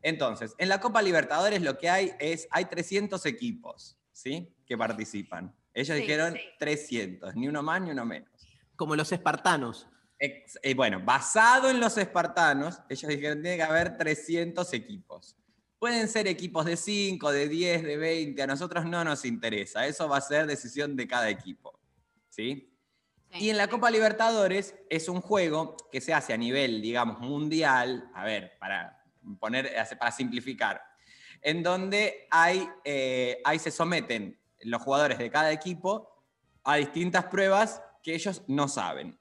Entonces, en la Copa Libertadores lo que hay es, hay 300 equipos, ¿sí? Que participan. Ellos Sí, dijeron sí. 300, ni uno más ni uno menos. Como los espartanos. Ex- eh, bueno, basado en los espartanos, ellos dijeron tiene que haber 300 equipos. Pueden ser equipos de 5, de 10, de 20, a nosotros no nos interesa, eso va a ser decisión de cada equipo. ¿Sí? Y en la Copa Libertadores es un juego que se hace a nivel, digamos, mundial, a ver, para poner, para simplificar, en donde hay, eh, ahí se someten los jugadores de cada equipo a distintas pruebas que ellos no saben.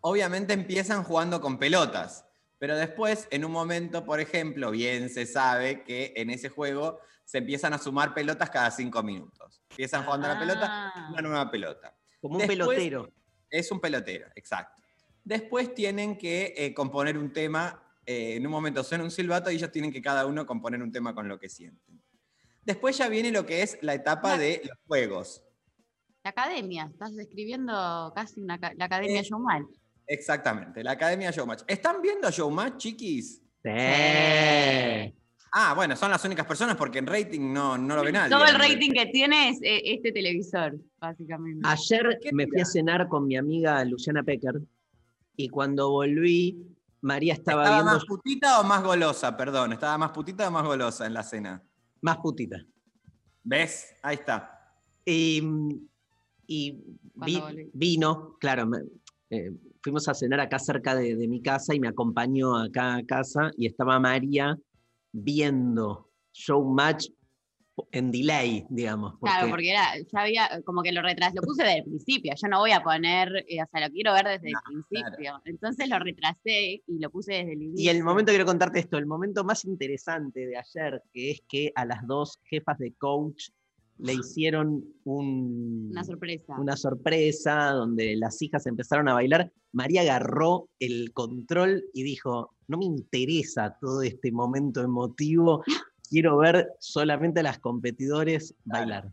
Obviamente empiezan jugando con pelotas, pero después, en un momento, por ejemplo, bien se sabe que en ese juego se empiezan a sumar pelotas cada cinco minutos. Empiezan jugando la pelota, una nueva pelota. Como un pelotero. Es un pelotero, exacto. Después tienen que eh, componer un tema, eh, en un momento suena un silbato y ellos tienen que cada uno componer un tema con lo que sienten. Después ya viene lo que es la etapa de los juegos. La academia, estás describiendo casi una, la Eh, academia Showman. Exactamente, la Academia Showmatch. ¿Están viendo Showmatch, chiquis? Sí. Ah, bueno, son las únicas personas porque en rating no, no lo ve nadie. Todo el rating que tiene es eh, este televisor, básicamente. Ayer me fui a cenar con mi amiga Luciana Pecker y cuando volví, María estaba, ¿Estaba viendo más putita o más golosa? Perdón, ¿estaba más putita o más golosa en la cena? Más putita. ¿Ves? Ahí está. Y, y vi- volví. vino, claro, me- eh, fuimos a cenar acá cerca de, de mi casa y me acompañó acá a casa y estaba María viendo Showmatch en delay, digamos. Claro, porque era, ya había, como que lo retrasé, lo puse desde el principio, yo no voy a poner, eh, o sea, lo quiero ver desde el principio. Entonces lo retrasé y lo puse desde el inicio. Y el momento, quiero contarte esto, el momento más interesante de ayer, que es que a las dos jefas de coach le hicieron un, Una sorpresa. una sorpresa donde las hijas empezaron a bailar. María agarró el control y dijo, no me interesa todo este momento emotivo, quiero ver solamente a las competidores bailar.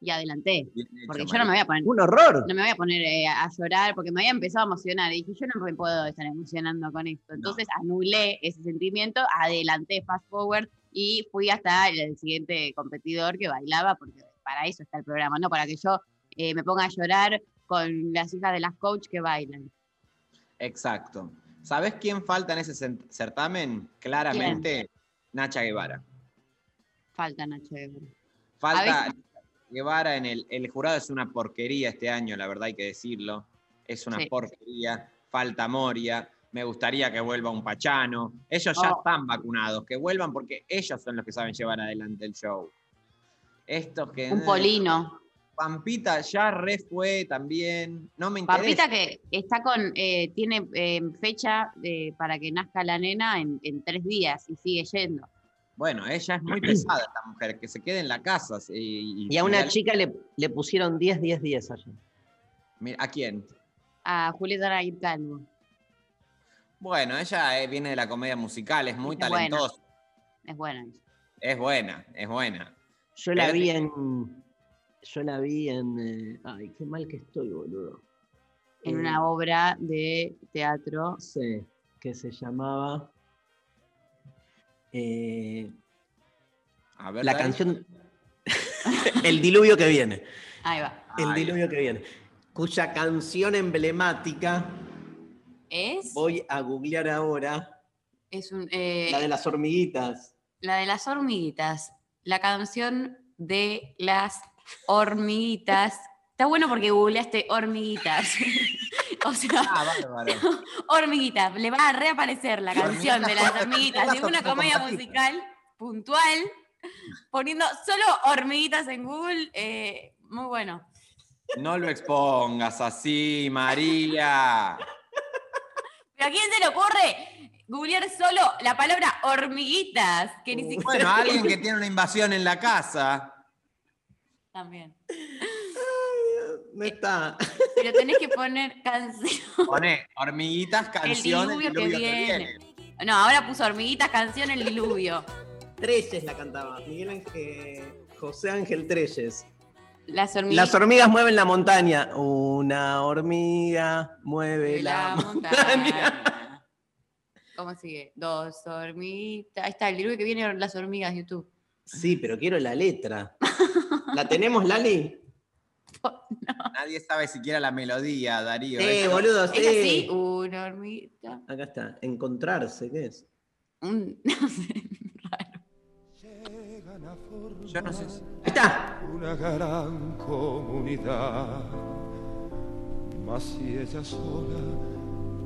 Y adelanté, porque yo no me voy a poner... Un horror. No me voy a poner eh, a llorar, porque me había empezado a emocionar. Y dije, yo no me puedo estar emocionando con esto. Entonces anulé ese sentimiento, adelanté fast forward y fui hasta el siguiente competidor que bailaba, porque para eso está el programa, no para que yo eh, me ponga a llorar con las hijas de las coach que bailan. Exacto. ¿Sabes quién falta en ese certamen? Claramente, Nacha Guevara. Falta Nacho Guevara. Falta Guevara en el, el jurado es una porquería este año, la verdad hay que decirlo. Es una Sí. porquería. Falta Moria. Me gustaría que vuelva un Pachano. Ellos ya Oh. están vacunados, que vuelvan porque ellos son los que saben llevar adelante el show. Estos que. Un polino. Pampita ya re fue también. No me interesa. Pampita que está con, eh, tiene eh, fecha eh, para que nazca la nena en, en tres días y sigue yendo. Bueno, ella es muy pesada, esta mujer, que se quede en la casa. Y, Y a una chica le, le pusieron 10, 10, 10 ayer. Mira, ¿A quién? A Julieta Calvo. Bueno, ella eh, viene de la comedia musical, es muy Es buena. talentosa. Es buena. Es buena, es buena. Yo la Pero vi te- en. Yo la vi en. eh, ay, qué mal que estoy, boludo. En Eh, una obra de teatro. Sí, que se llamaba. Eh, A ver, la dale. canción. El diluvio que viene. Ahí va. El diluvio que viene. Cuya canción emblemática. Es, Voy a googlear ahora. es un, eh, La de las hormiguitas. la de las hormiguitas. La canción de las hormiguitas. Está bueno porque googleaste hormiguitas. o sea, Ah, bárbaro. hormiguitas. Le va a reaparecer la canción de las hormiguitas de una comedia musical puntual, poniendo solo hormiguitas en Google. eh, muy bueno. No lo expongas así, María. ¿Pero a quién se le ocurre googlear solo la palabra hormiguitas? Que ni siquiera. Bueno, alguien que tiene una invasión en la casa. También. No está. Pero tenés que poner canción. Pone hormiguitas, canción, el diluvio, el que, viene. No, ahora puso hormiguitas, canción, el diluvio. Treyes la cantaba. Miguel Ángel. José Ángel Treyes. Las hormigas mueven la montaña. Una hormiga mueve la, la montaña. montaña. ¿Cómo sigue? Dos hormiguitas. Ahí está, el diluvio que viene las hormigas, YouTube. Sí, pero quiero la letra. ¿La tenemos, Lali? Nadie sabe siquiera la melodía, Darío. Sí, Eso- boludo, Es sí. así, una hormiguita. Acá está. Encontrarse, ¿qué es? Un, no sé, Yo no sé. si- Ahí está. Una gran comunidad. Mas si ella sola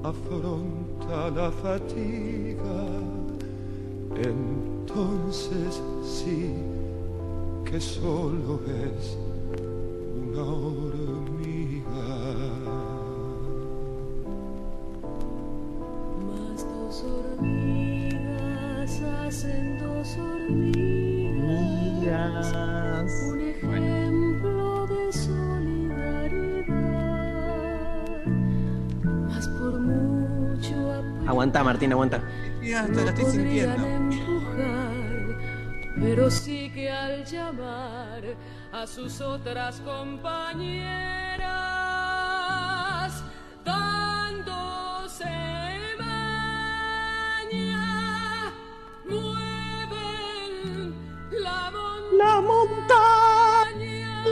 afronta la fatiga, entonces sí que solo es Aguanta, Martín, aguanta. Mira, esto lo estoy podrían sintiendo. empujar, pero sí que al llamar a sus otras compañeras, dándose maña, mueven la montaña.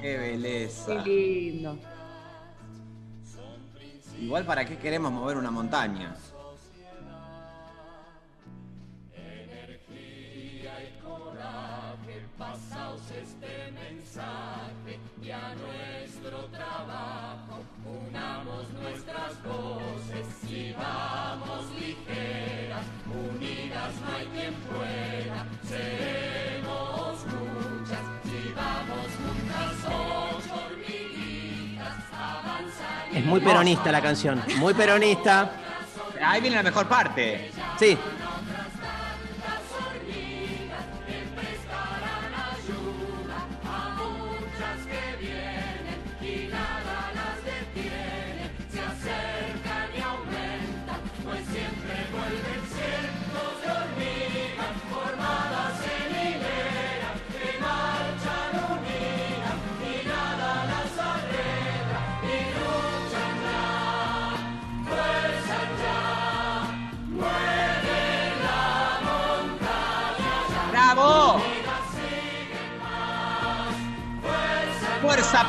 Qué belleza. Qué ¿para qué queremos mover una montaña? Muy peronista la canción. Muy peronista. Ahí viene la mejor parte. Sí.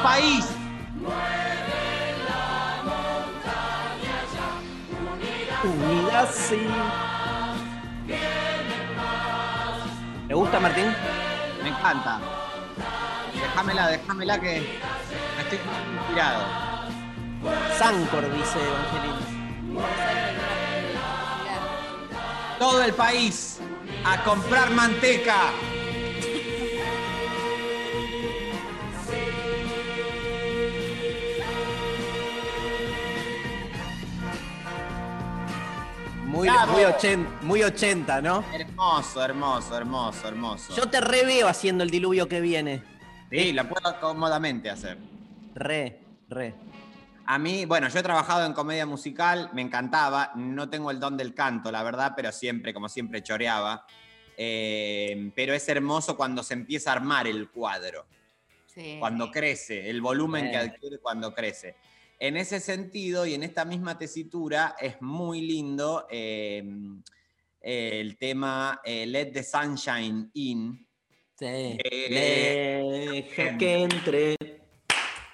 País! Unidas sí. ¿Le gusta, Martín? Me encanta. Déjamela, déjamela que me estoy inspirado. Sancor, dice Evangelina. Todo el país a comprar manteca. Muy, Bravo. muy, ochen- muy 80, ¿no? Hermoso, hermoso, hermoso, hermoso. Yo te reveo haciendo el diluvio que viene. Sí, la puedo cómodamente hacer. Re, re. A mí, bueno, yo he trabajado en comedia musical, me encantaba, no tengo el don del canto, la verdad, pero siempre, como siempre, choreaba. Eh, pero es hermoso cuando se empieza a armar el cuadro, Sí. cuando crece, el volumen que adquiere cuando crece. En ese sentido y en esta misma tesitura es muy lindo eh, el tema eh, Let the Sunshine In. Sí. Eh, Deja que entre.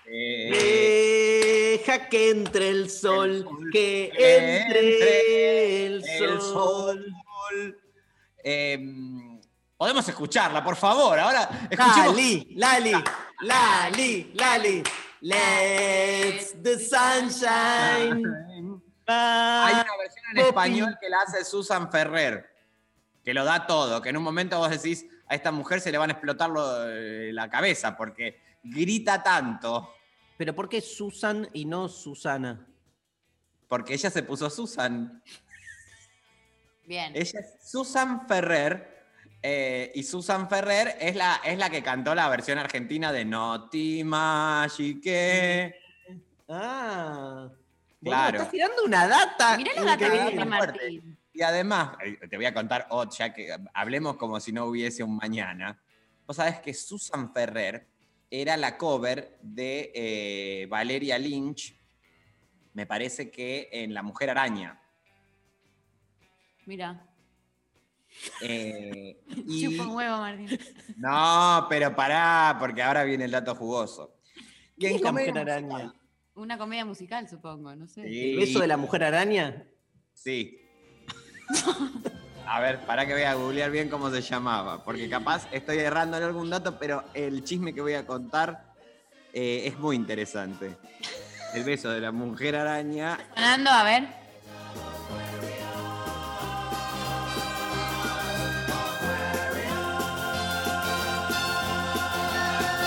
eh, Deja que entre el sol. Que que entre el el sol. sol. Eh, Podemos escucharla, por favor. Ahora escuchemos. Lali, Lali, Lali, Lali. Let's the sunshine. Hay una versión en español que la hace Susan Ferrer, que lo da todo, que en un momento vos decís, a esta mujer se le van a explotar lo- eh, la cabeza porque grita tanto, Pero ¿por qué Susan y no Susana? porque ella se puso Susan. Bien. Ella es Susan Ferrer. Eh, y Susan Ferrer es la, es la que cantó la versión argentina de No ti magique. Ah. Claro. Estás tirando una data. Mirá la data que tiene Martín. Y además, eh, te voy a contar, oh, ya que hablemos como si no hubiese un mañana. Vos sabés que Susan Ferrer era la cover de eh, Valeria Lynch, me parece que en La Mujer Araña. Mira. Eh, y- Chupa un huevo, Martín. no, pero pará, porque ahora viene el dato jugoso. Y ¿Qué es la comedia mujer musical- araña? Una comedia musical, supongo, no sé. Sí. ¿El beso de la mujer araña? Sí. A ver, para que voy a googlear bien cómo se llamaba, porque capaz estoy errando en algún dato, pero el chisme que voy a contar eh, es muy interesante. El beso de la mujer araña. Sonando, a ver.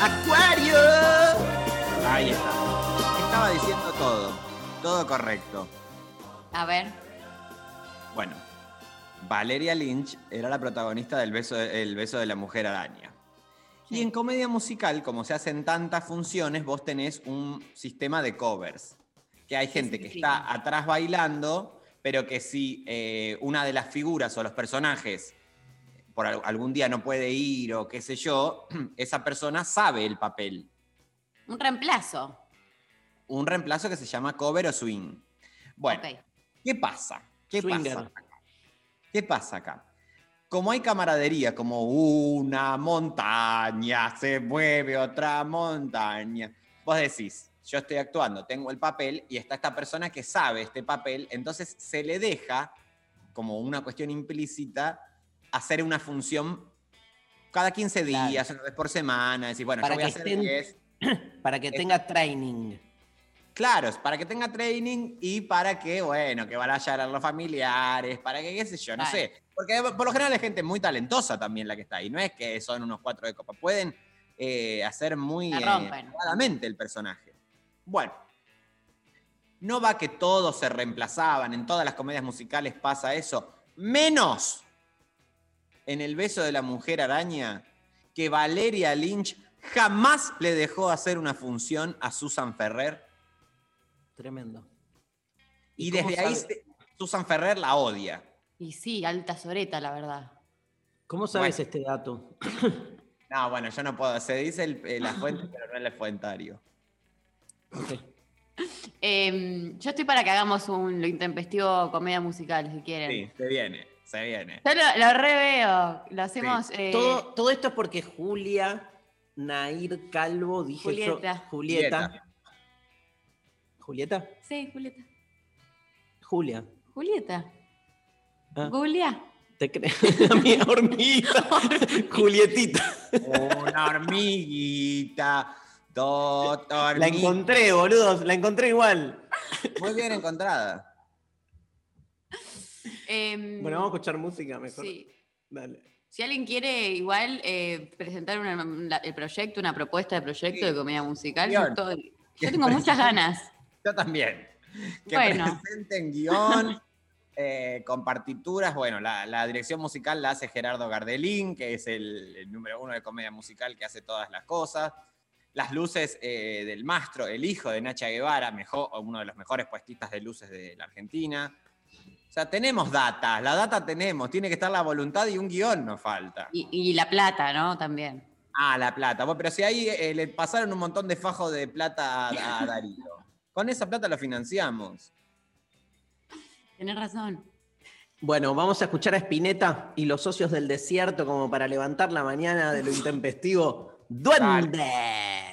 ¡Acuario! Ahí está. Estaba diciendo todo. Todo correcto. A ver. Bueno, Valeria Lynch era la protagonista del beso de, El beso de la mujer araña. Y en comedia musical, como se hacen tantas funciones, vos tenés un sistema de covers. Que hay gente que está atrás bailando, pero que si eh, una de las figuras o los personajes por al- algún día no puede ir o qué sé yo, esa persona sabe el papel. Un reemplazo. Un reemplazo que se llama cover o swing. Bueno. ¿qué pasa? ¿Qué Swinger. pasa acá? ¿Qué pasa acá? Como hay camaradería, como una montaña, se mueve otra montaña, vos decís, yo estoy actuando, tengo el papel y está esta persona que sabe este papel, entonces se le deja, como una cuestión implícita, hacer una función cada 15 días, una vez por semana, decir, bueno, Para yo voy a que hacer estén- 10. Para que tenga training. Claro, es para que tenga training y para que, bueno, que vaya a los familiares, para que, qué sé yo, no sé. Porque por lo general es gente muy talentosa también la que está ahí. No es que son unos cuatro de copa. Pueden eh, hacer muy eh, claramente el personaje. Bueno, no va que todos se reemplazaban. En todas las comedias musicales pasa eso. Menos en El beso de la mujer araña, que Valeria Lynch jamás le dejó hacer una función a Susan Ferrer. Tremendo. Y, ¿Y cómo desde ahí sabe? Susan Ferrer la odia. Y sí, alta soreta, la verdad. ¿Cómo sabes este dato? No, bueno, yo no puedo. Se dice el- eh, la fuente, pero no el fuentario. Em, yo estoy para que hagamos un lo intempestivo comedia musical, si quieren. Sí, se viene, se viene. Yo lo, lo reveo. Lo hacemos. eh, Todo, todo esto es porque Julia, Nair Calvo, dije Julieta. yo. Julieta. ¿Julieta? Sí, Julieta. Julia. Julieta. Ah. Julia. ¿Te crees? Mi hormiguita. Julietita. Una hormiguita. Dos La hormiguitas. encontré, boludos. La encontré igual. Muy bien encontrada. Em, Bueno, vamos a escuchar música mejor. Sí. Dale. Si alguien quiere igual eh, presentar una- la- el proyecto, una propuesta de proyecto de comedia musical, yo, Guión. estoy- yo tengo muchas ganas. Yo también. Que Bueno. presenten guion eh, con partituras. Bueno, la, la dirección musical la hace Gerardo Gardelín, que es el, el número uno de comedia musical que hace todas las cosas. Las luces eh, del Mastro, el hijo de Nacha Guevara, mejor, uno de los mejores puestistas de luces de la Argentina. Sea, tenemos data, la data tenemos, tiene que estar la voluntad y un guion nos falta. Y, y la plata, ¿no? También. Ah, la plata. Bueno, pero si ahí eh, le pasaron un montón de fajos de plata a, a Darío. Con esa plata lo financiamos. Tenés razón. Bueno, vamos a escuchar a Spinetta y los socios del desierto como para levantar la mañana de lo intempestivo. ¡Duendes!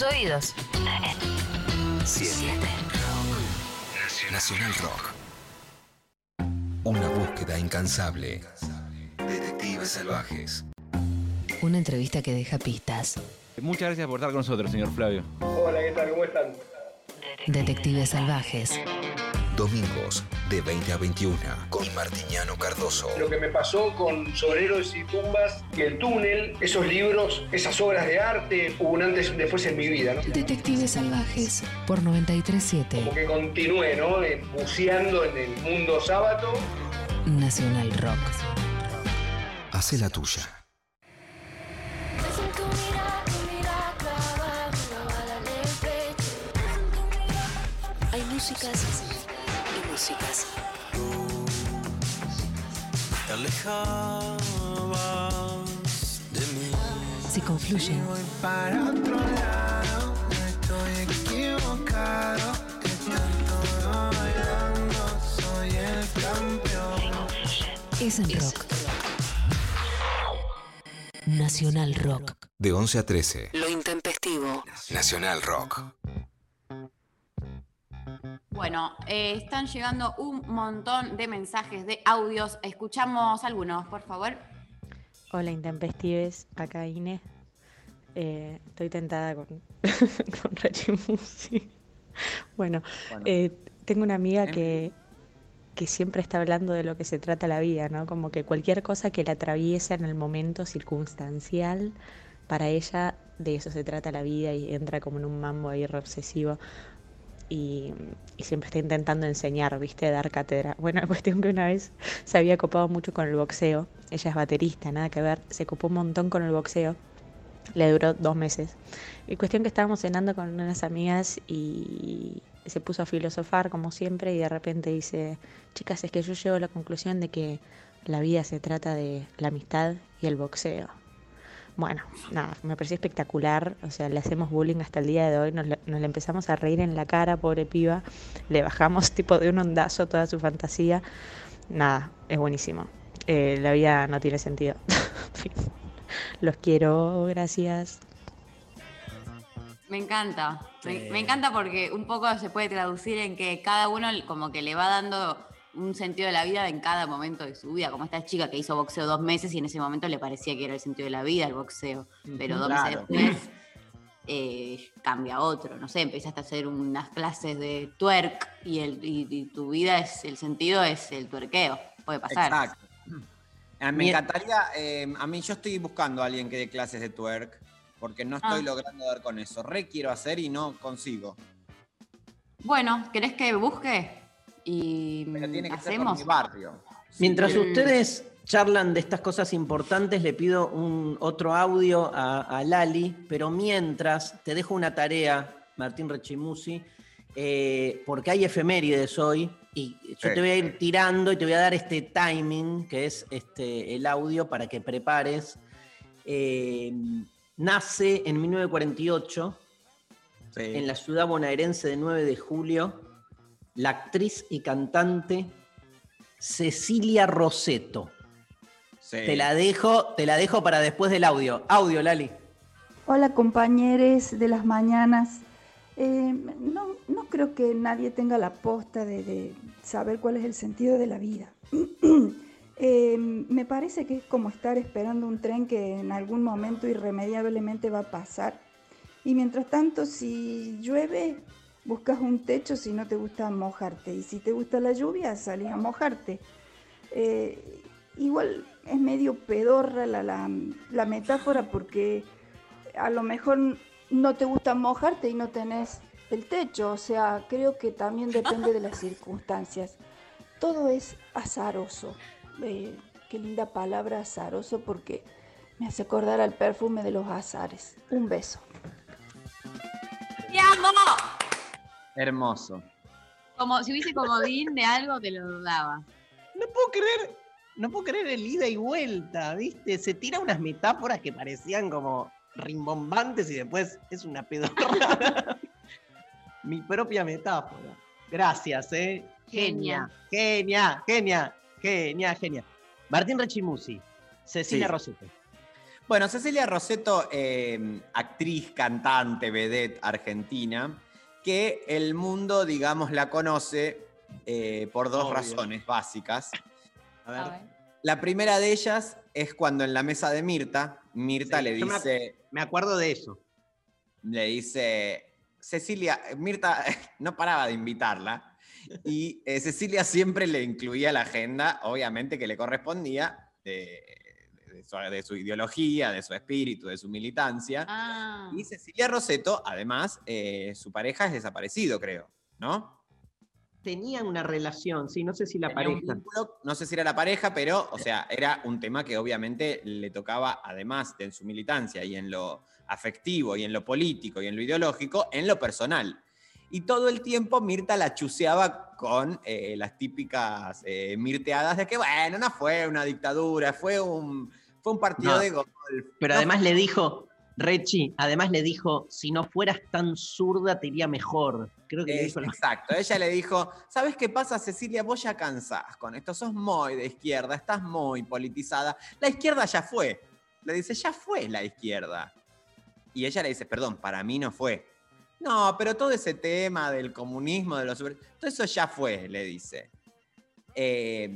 Tus oídos. 7. Nacional Rock. Una búsqueda incansable. Detectives salvajes. Una entrevista que deja pistas. Muchas gracias por estar con nosotros, señor Flavio. Hola, ¿qué tal? ¿Cómo están? Detectives salvajes. Domingos de 20 a 21 con Martiñano Cardoso. Lo que me pasó con Soreros y Tumbas, que el túnel, esos libros, esas obras de arte, hubo un antes y un después en mi vida, ¿no? Detectives salvajes por 937 Como que continué, ¿no? Eh, Buceando en el mundo sábado. Nacional Rock. Hace la tuya. Hay músicas alejabas de mí. Se confluyen. Voy para otro lado, no estoy equivocado. Están bailando, soy el campeón. Es en rock. Nacional Rock. De 11 a 13. Lo intempestivo. Nacional Rock. Bueno, eh, están llegando un montón de mensajes, de audios. Escuchamos algunos, por favor. Hola Intempestives, acá Inés. Eh, estoy tentada con, con Rachimusi. Bueno, Bueno. eh, tengo una amiga Em. que, que siempre está hablando de lo que se trata la vida, ¿no? Como que cualquier cosa que la atraviesa en el momento circunstancial, para ella de eso se trata la vida y entra como en un mambo ahí re obsesivo. Y, siempre está intentando enseñar, ¿viste? Dar cátedra. Bueno, cuestión que una vez se había copado mucho con el boxeo. Ella es baterista, nada que ver. Se copó un montón con el boxeo. Le duró dos meses. Y cuestión que estábamos cenando con unas amigas y se puso a filosofar como siempre y de repente dice, chicas, es que yo llego a la conclusión de que la vida se trata de la amistad y el boxeo. Bueno, nada, me pareció espectacular. O sea, le hacemos bullying hasta el día de hoy. Nos, la- nos le empezamos a reír en la cara, pobre piba. Le bajamos tipo de un ondazo toda su fantasía. Nada, es buenísimo. Eh, la vida no tiene sentido. Los quiero, gracias. Me encanta. Me, me encanta porque un poco se puede traducir en que cada uno como que le va dando un sentido de la vida en cada momento de su vida, como esta chica que hizo boxeo dos meses y en ese momento le parecía que era el sentido de la vida el boxeo, pero dos Claro. meses después eh, cambia a otro, no sé, empezaste a hacer unas clases de twerk y, el, y, y tu vida es, el sentido es el tuerqueo, puede pasar. Exacto. Ah, Me Bien. encantaría, eh, a mí yo estoy buscando a alguien que dé clases de twerk, porque no estoy Ah. logrando dar con eso. Re quiero hacer y no consigo. Bueno, ¿querés que busque? Y Pero tiene que ser por hacemos. mi barrio. Mientras ustedes charlan de estas cosas importantes, le pido un otro audio a, a Lali, pero mientras te dejo una tarea, Martín Rechimusi, eh, porque hay efemérides hoy y yo Sí. te voy a ir tirando y te voy a dar este timing, que es este, el audio para que prepares. Eh, nace en 1948 en la ciudad bonaerense de 9 de julio la actriz y cantante Cecilia Roseto. Te la dejo, te la dejo para después del audio. Audio, Lali. Hola compañeros de las mañanas. Eh, no, no creo que nadie tenga la posta de, de saber cuál es el sentido de la vida. Eh, me parece que es como estar esperando un tren que en algún momento irremediablemente va a pasar. Y mientras tanto, si llueve, buscas un techo si no te gusta mojarte. Y si te gusta la lluvia, salís a mojarte. Eh, igual es medio pedorra la, la- la metáfora porque a lo mejor no te gusta mojarte y no tenés el techo. O sea, creo que también depende de las circunstancias. Todo es azaroso. Eh, qué linda palabra azaroso porque me hace acordar al perfume de los azares. Un beso. ¡Te amo! Hermoso. Como si hubiese comodín de algo, te lo daba. No puedo creer, no puedo creer el ida y vuelta, ¿viste? Se tira unas metáforas que parecían como rimbombantes y después es una pedorra. Mi propia metáfora. Gracias, ¿eh? Genia. Genia, genia, genia, genia. Martín Rechimusi, Cecilia Sí. Roseto. Bueno, Cecilia Roseto, eh, actriz, cantante, vedette argentina, que el mundo, digamos, la conoce eh, por dos Obvio. razones básicas. A ver. La primera de ellas es cuando en la mesa de Mirta, Mirta Sí, le dice, Me acuerdo de eso. le dice, Cecilia, Mirta no paraba de invitarla y eh, Cecilia siempre le incluía la agenda, obviamente que le correspondía, de, de su, de su ideología, de su espíritu, de su militancia. Ah. Y Cecilia Roseto, además, eh, su pareja es desaparecido, creo, ¿no? Tenían una relación, sí, no sé si la Tenía pareja. vínculo, no sé si era la pareja, pero, o sea, era un tema que obviamente le tocaba, además de en su militancia y en lo afectivo y en lo político y en lo ideológico, en lo personal. Y todo el tiempo Mirta la chuseaba con eh, las típicas eh, mirteadas de que, bueno, no fue una dictadura, fue un, fue un partido No, de golf. Pero No además le dijo, Rechi, además le dijo, si no fueras tan zurda te iría mejor. Creo que le dijo exacto, ella le dijo, ¿sabes qué pasa, Cecilia? Vos ya cansás con esto, sos muy de izquierda, estás muy politizada. La izquierda ya fue. Le dice, ya fue la izquierda. Y ella le dice, perdón, para mí no fue. No, pero todo ese tema del comunismo, de los todo eso ya fue, le dice. Eh,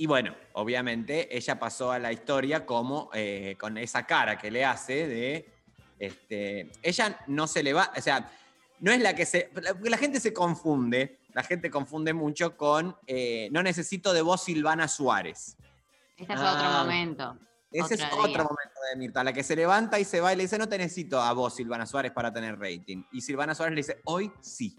y bueno, obviamente ella pasó a la historia como eh, con esa cara que le hace de. Este, ella no se le va, o sea, no es la que se. La, la gente se confunde, la gente confunde mucho con eh, No necesito de vos, Silvana Suárez. Este es Ah. otro momento. Ese es Otro momento de Mirta, la que se levanta y se va y le dice, no te necesito a vos, Silvana Suárez, para tener rating. Y Silvana Suárez le dice, hoy sí,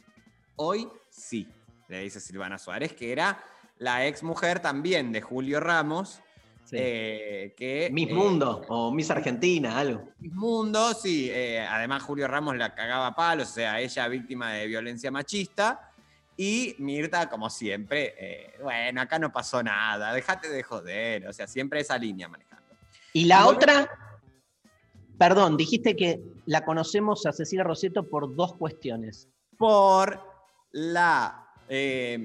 hoy sí, le dice Silvana Suárez, que era la ex mujer también de Julio Ramos, eh, que... Miss eh, Mundo o Miss Argentina, algo. Miss Mundo, sí. eh, además, Julio Ramos la cagaba a palos, o sea, ella víctima de violencia machista. Y Mirta, como siempre, bueno, acá no pasó nada, déjate de joder, o sea, siempre esa línea manejando. Y la Y otra, perdón, dijiste que la conocemos a Cecilia Roseto por dos cuestiones. por la, eh,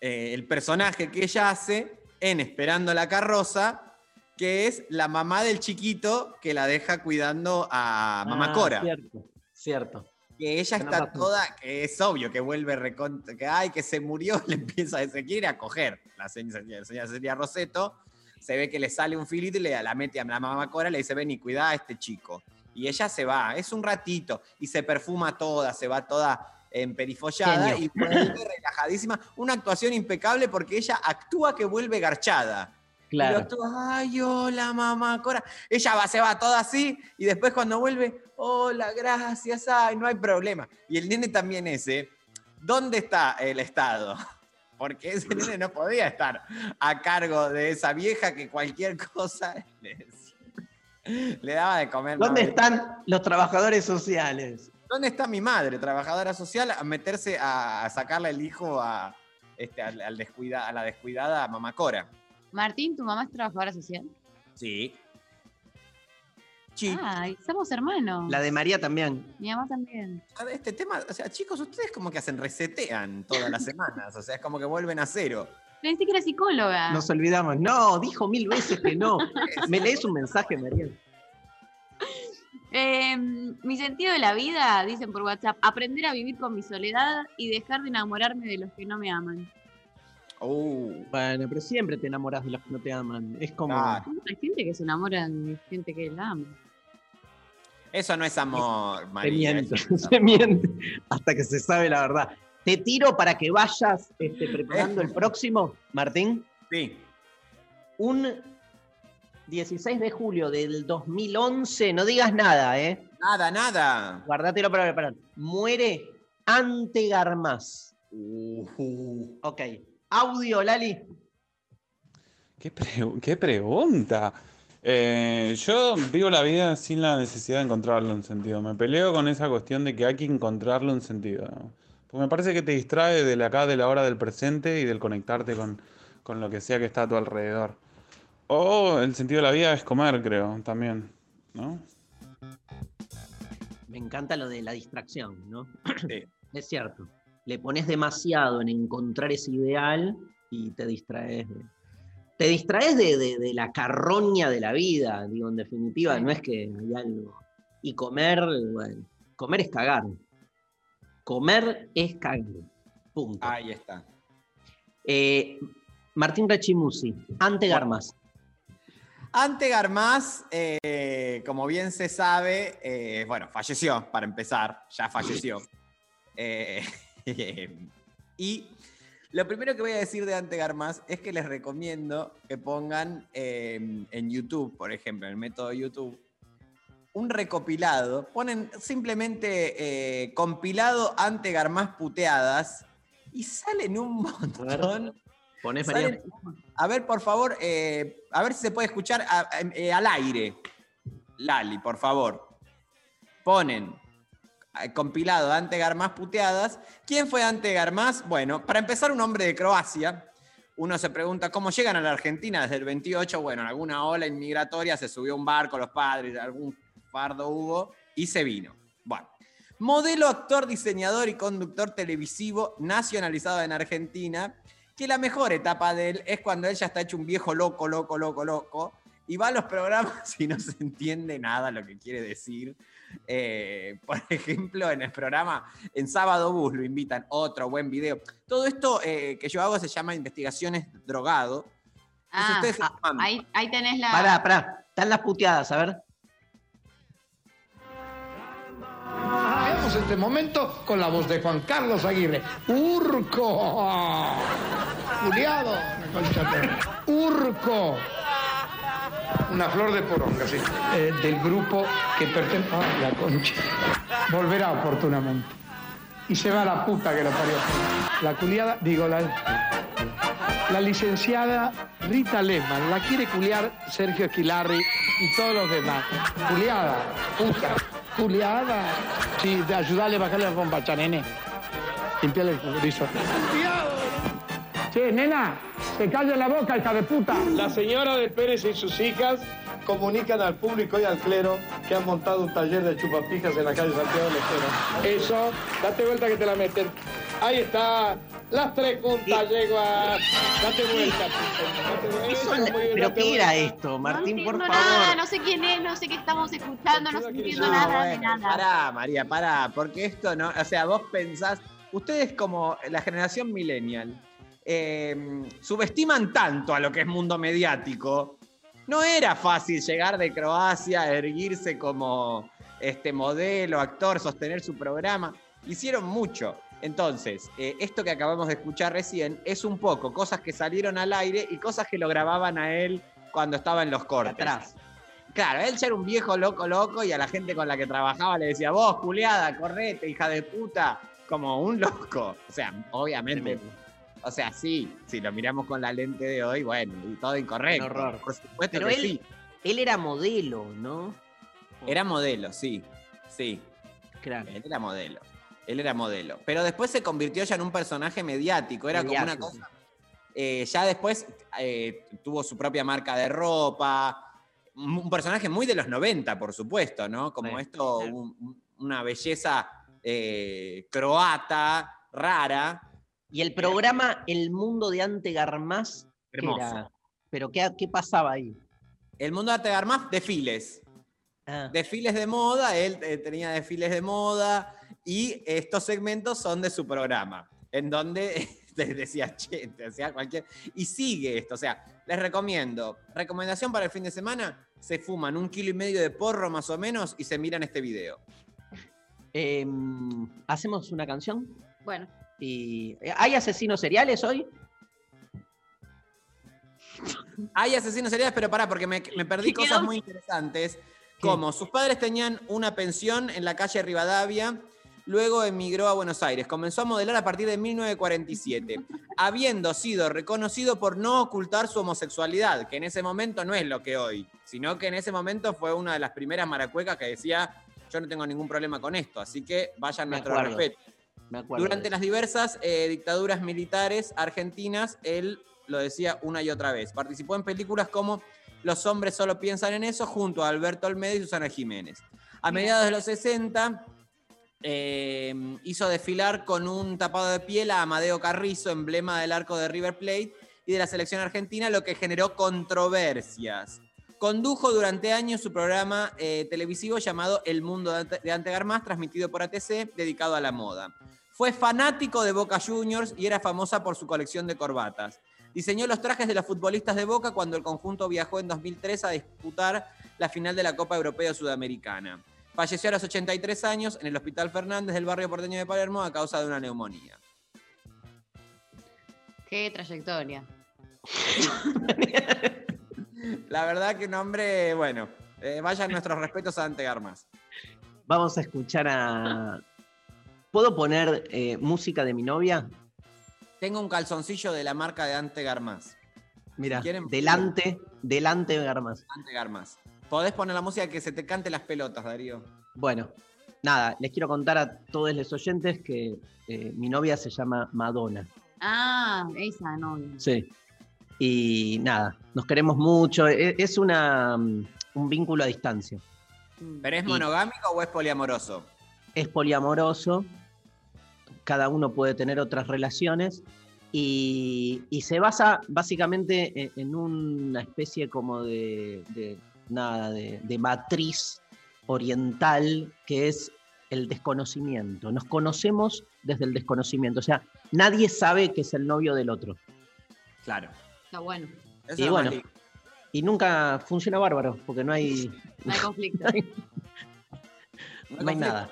eh, el personaje que ella hace en Esperando la carroza, que es la mamá del chiquito que la deja cuidando a Mamá Ah, Cora. Cierto, cierto. Que ella está toda, que es obvio que vuelve recont que ay, que se murió, le empieza a se quiere a coger la señora, Celia Roseto, se ve que le sale un filito y le la mete a la mamá Cora, le dice, ven y cuida a este chico. Y ella se va, es un ratito, y se perfuma toda, se va toda emperifollada Genio. y vuelve relajadísima. Una actuación impecable porque ella actúa que vuelve garchada. Y Claro. actúa, ay, hola, mamá Cora. Ella va, se va toda así y después cuando vuelve, hola, gracias, ay, no hay problema. Y el nene también ese, ¿dónde está el Estado? Porque ese nene no podía estar a cargo de esa vieja que cualquier cosa le. Le daba de comer. ¿Dónde no, están los trabajadores sociales? ¿Dónde está mi madre, trabajadora social, a meterse a, a sacarle el hijo a, este, al, al descuida- a la descuidada mamá Cora? Martín, ¿tu mamá es trabajadora social? Sí. Ay, somos hermanos. La de María también. Mi mamá también. A ver, Este tema, o sea, chicos, ustedes como que hacen resetean todas las semanas, o sea, es como que vuelven a cero. Pensé que era psicóloga. Nos olvidamos. No, dijo mil veces que no. ¿Me lees un mensaje, María? Eh, mi sentido de la vida, dicen por WhatsApp, aprender a vivir con mi soledad y dejar de enamorarme de los que no me aman. Bueno, pero siempre te enamoras de los que no te aman. Es como. Hay gente que se enamora de gente que la ama. Eso no es amor, Se María. miente, no es se miente hasta que se sabe la verdad. Te tiro para que vayas este, preparando el próximo, Martín. Sí. Un 16 de julio del 2011, no digas nada, ¿eh? Nada, nada. Guardátelo para preparar. Muere Ante Garmaz. Ok. Audio, Lali. ¿Qué, pre- qué pregunta? Eh, yo vivo la vida sin la necesidad de encontrarle un sentido. Me peleo con esa cuestión de que hay que encontrarle un sentido. Porque me parece que te distrae de la acá, de la hora del presente y del conectarte con, con lo que sea que está a tu alrededor. O el sentido de la vida es comer, creo, también. ¿No? Me encanta lo de la distracción, ¿no? Sí. Es cierto. Le pones demasiado en encontrar ese ideal y te distraes de, te distraes de, de- de la carroña de la vida, digo, en definitiva, no es que hay algo Y comer, bueno, comer es cagar. Comer es cagar. Punto. Ahí está. Eh, Martín Rechimusi, ante Garmas. Ante Garmaz, eh, como bien se sabe, eh, bueno, falleció, para empezar, ya falleció. Eh, y lo primero que voy a decir de Ante Garmaz es que les recomiendo que pongan en YouTube, por ejemplo, en el método YouTube, un recopilado. Ponen simplemente compilado Ante Garmaz puteadas y salen un montón. A ver, por favor, eh, a ver si se puede escuchar a- a- eh, al aire. Lali, por favor. Ponen eh, compilado de Ante Garmaz puteadas. ¿Quién fue Ante Garmaz? Bueno, para empezar, un hombre de Croacia. Uno se pregunta cómo llegan a la Argentina desde el 28. Bueno, en alguna ola inmigratoria se subió un barco, los padres, algún fardo hubo y se vino. Bueno, modelo, actor, diseñador y conductor televisivo nacionalizado en Argentina, que la mejor etapa de él es cuando él ya está hecho un viejo loco, loco, loco, loco, y va a los programas y no se entiende nada lo que quiere decir. Eh, por ejemplo, en el programa, en Sábado Bus lo invitan, otro buen video. Todo esto eh, que yo hago se llama investigaciones drogado. Ah, ah, ahí, ahí tenés la. Pará, pará. Están las puteadas, a ver. Veamos este momento con la voz de Juan Carlos Aguirre. Urco. Juliado. Urco. Una flor de poronga, sí. Eh, del grupo que pertenece a la concha. Volverá oportunamente. Y se va la puta que lo parió. La culiada, digo, la, la licenciada Rita Lehmann. La quiere culiar Sergio Esquilarri y todos los demás. Culiada, puta. Culiada. Sí, de ayudarle a bajarle la bombacha, nene. Limpiarle el pulverizo. Sí, nena, te calla la boca, hija de puta. La señora de Pérez y sus hijas comunican al público y al clero que han montado un taller de chupapijas en la calle Santiago del Estero. Eso, date vuelta que te la meten. Ahí está, las tres juntas. Date vuelta. Date vuelta. Bien, ¿Pero qué era esto, Martín, por No, favor? nada, no sé quién es, no sé qué estamos escuchando, no, entiendo No, nada de nada. Pará, María, pará, porque esto no, o sea, vos pensás, ustedes como la generación millennial, eh, subestiman tanto a lo que es mundo mediático. No era fácil llegar de Croacia, erguirse como este modelo, actor, sostener su programa. Hicieron mucho. Entonces, eh, esto que acabamos de escuchar recién es un poco cosas que salieron al aire y cosas que lo grababan a él cuando estaba en los cortes. Atrás. Claro, él ya era un viejo loco, loco, y a la gente con la que trabajaba le decía, vos, culiada, correte, hija de puta, como un loco. O sea, obviamente. O sea, sí, si lo miramos con la lente de hoy, bueno, y todo incorrecto. Un horror. Por supuesto Pero que él, sí. él era modelo, ¿no? Era modelo, sí. Sí. Claro. Él era modelo. Él era modelo. Pero después se convirtió ya en un personaje mediático. Era como una cosa. eh, ya después eh, tuvo su propia marca de ropa. Un personaje muy de los 90, por supuesto, ¿no? Como Sí, esto, un- un- una belleza eh, croata, rara. Y el programa El Mundo de Ante Garmaz, ¿qué Hermoso. era? ¿Pero qué, qué pasaba ahí? El mundo de arte Garmaz, desfiles. Ah. Desfiles de moda, él tenía desfiles de moda y estos segmentos son de su programa, en donde te decía, che, te decía cualquier... Y sigue esto, o sea, les recomiendo, recomendación para el fin de semana, se fuman un kilo y medio de porro más o menos y se miran este video. Em, ¿Hacemos una canción? Bueno. Y, ¿Hay asesinos seriales hoy? Hay asesinos seriales, pero pará, porque me, me perdí ¿Qué cosas quedó? muy interesantes. Como sus padres tenían una pensión en la calle Rivadavia, luego emigró a Buenos Aires. Comenzó a modelar a partir de 1947, habiendo sido reconocido por no ocultar su homosexualidad, que en ese momento no es lo que hoy, sino que en ese momento fue una de las primeras maracuecas que decía, yo no tengo ningún problema con esto, así que vayan Me nuestro acuerdo. respeto. Me. Durante las diversas eh, dictaduras militares argentinas, él lo decía una y otra vez. Participó en películas como Los hombres solo piensan en eso, junto a Alberto Olmedo y Susana Jiménez. A mediados de los 60, eh, hizo desfilar con un tapado de piel a Amadeo Carrizo, emblema del arco de River Plate y de la selección argentina, lo que generó controversias. condujo durante años su programa eh, televisivo llamado El Mundo de Ante- Garmaz, transmitido por ATC, dedicado a la moda. Fue fanático de Boca Juniors y era famosa por su colección de corbatas. Diseñó los trajes de los futbolistas de Boca cuando el conjunto viajó en 2003 a disputar la final de la Copa Europea Sudamericana. Falleció a los 83 años en el Hospital Fernández del barrio porteño de Palermo a causa de una neumonía. Qué trayectoria. La verdad que un hombre, bueno, eh, vayan nuestros respetos a Ante Garmaz. Vamos a escuchar a. ¿Puedo poner eh, música de mi novia? Tengo un calzoncillo de la marca de Ante Garmaz. Mira, quieren- delante, delante de Garmaz. Ante Garmaz. Podés poner la música que se te cante las pelotas, Darío. Bueno, nada, les quiero contar a todos los oyentes que eh, mi novia se llama Madonna. Ah, esa novia. Sí. Y nada, nos queremos mucho. e- Es una, mm, un vínculo a distancia. ¿Pero es Y- monogámico o es poliamoroso? Es poliamoroso. Cada uno puede tener otras relaciones. Y, y se basa básicamente en, en una especie como de, de- nada, de, de matriz oriental que es el desconocimiento. Nos conocemos desde el desconocimiento. O sea, nadie sabe que es el novio del otro. Claro. Está bueno. Eso y bueno, y nunca funciona bárbaro, porque no hay, No hay conflicto. no hay conflicto. nada.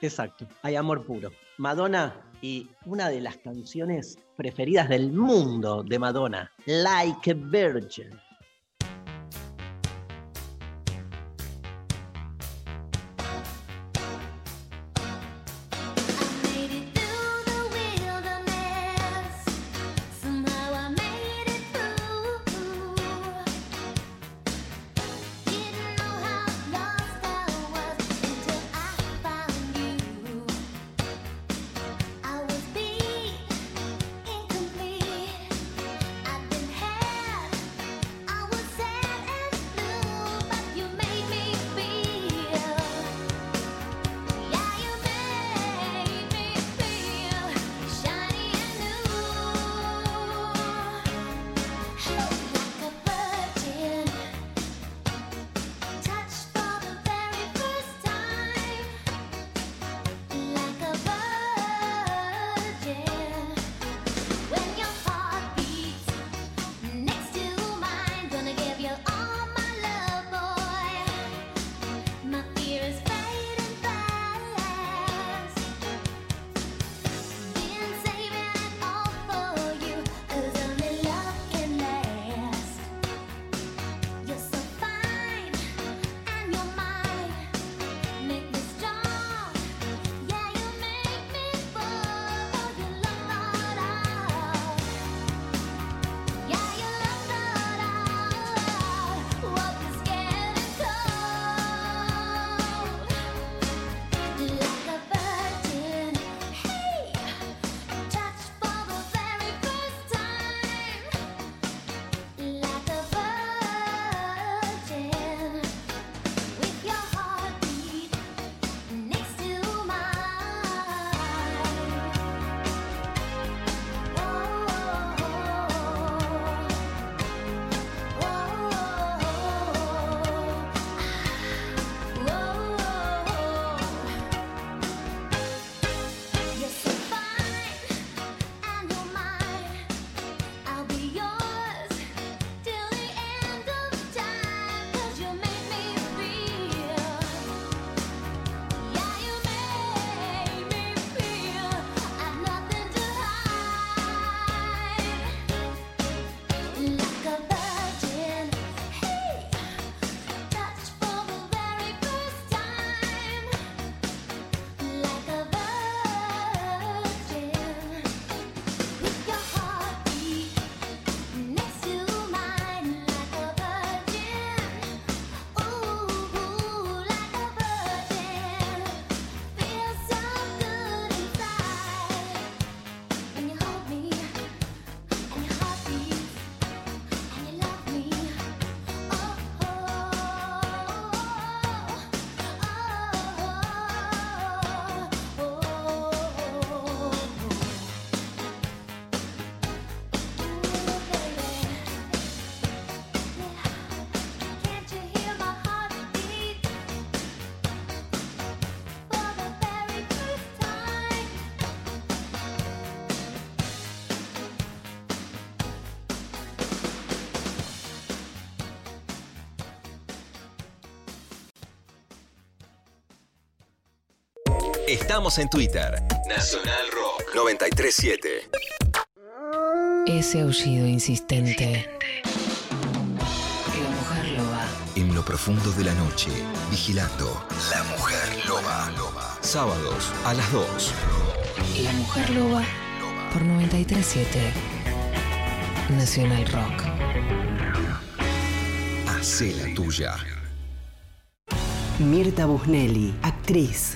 Exacto, hay amor puro. Madonna y una de las canciones preferidas del mundo de Madonna, Like a Virgin. Estamos en Twitter. Nacional Rock 937. Ese aullido insistente. La mujer loba. En lo profundo de la noche, vigilando. La mujer loba. Sábados a las 2. La mujer loba por 937. Nacional Rock. Hacé la tuya. Mirta Busnelli, actriz.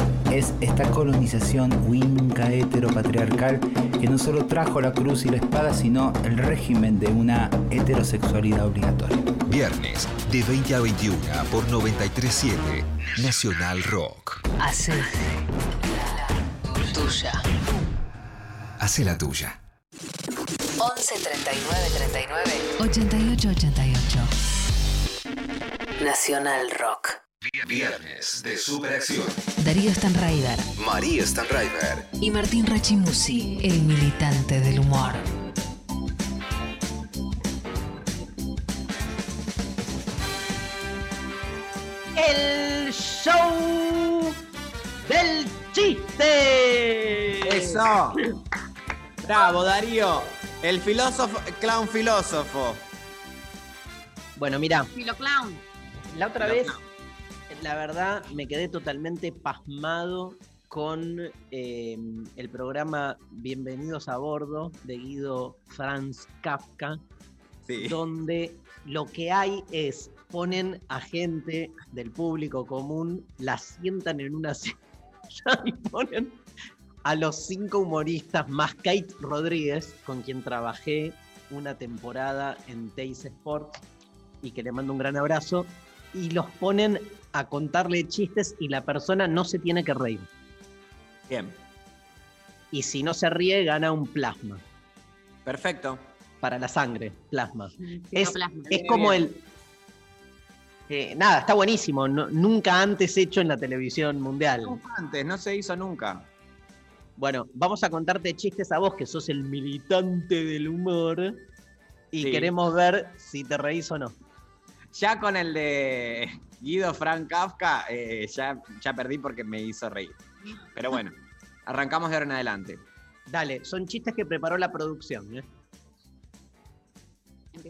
es esta colonización winca heteropatriarcal que no solo trajo la cruz y la espada, sino el régimen de una heterosexualidad obligatoria. Viernes de 20 a 21 por 937 Nacional Rock. Hace la tuya. Hace la tuya. 11 39 39 88 88. Nacional Rock. Viernes de Superacción. Darío Stanraiver María Stanraiver. y Martín Rachimusi, el militante del humor. El show del chiste. Eso. Bravo, Darío. El filósofo, clown filósofo. Bueno, mira, Filo clown. la otra vez, la verdad, me quedé totalmente pasmado con eh, el programa Bienvenidos a Bordo de Guido Franz Kafka, donde lo que hay es ponen a gente del público común, la sientan en una silla y ponen a los cinco humoristas más Kate Rodríguez, con quien trabajé una temporada en Teis Sports y que le mando un gran abrazo, y los ponen a contarle chistes y la persona no se tiene que reír. Bien. Y si no se ríe, gana un plasma. Perfecto. Para la sangre, plasma. Sí, Es, no, plasma. es como el. eh, nada, está buenísimo. no- nunca antes hecho en la televisión mundial. Antes, no se hizo nunca. Bueno, vamos a contarte chistes a vos, que sos el militante del humor. Y Sí. queremos ver si te reís o no. Ya con el de Guido Frank Kafka, eh, ya, ya perdí porque me hizo reír. Pero bueno, arrancamos de ahora en adelante. Dale, son chistes que preparó la producción. ¿eh?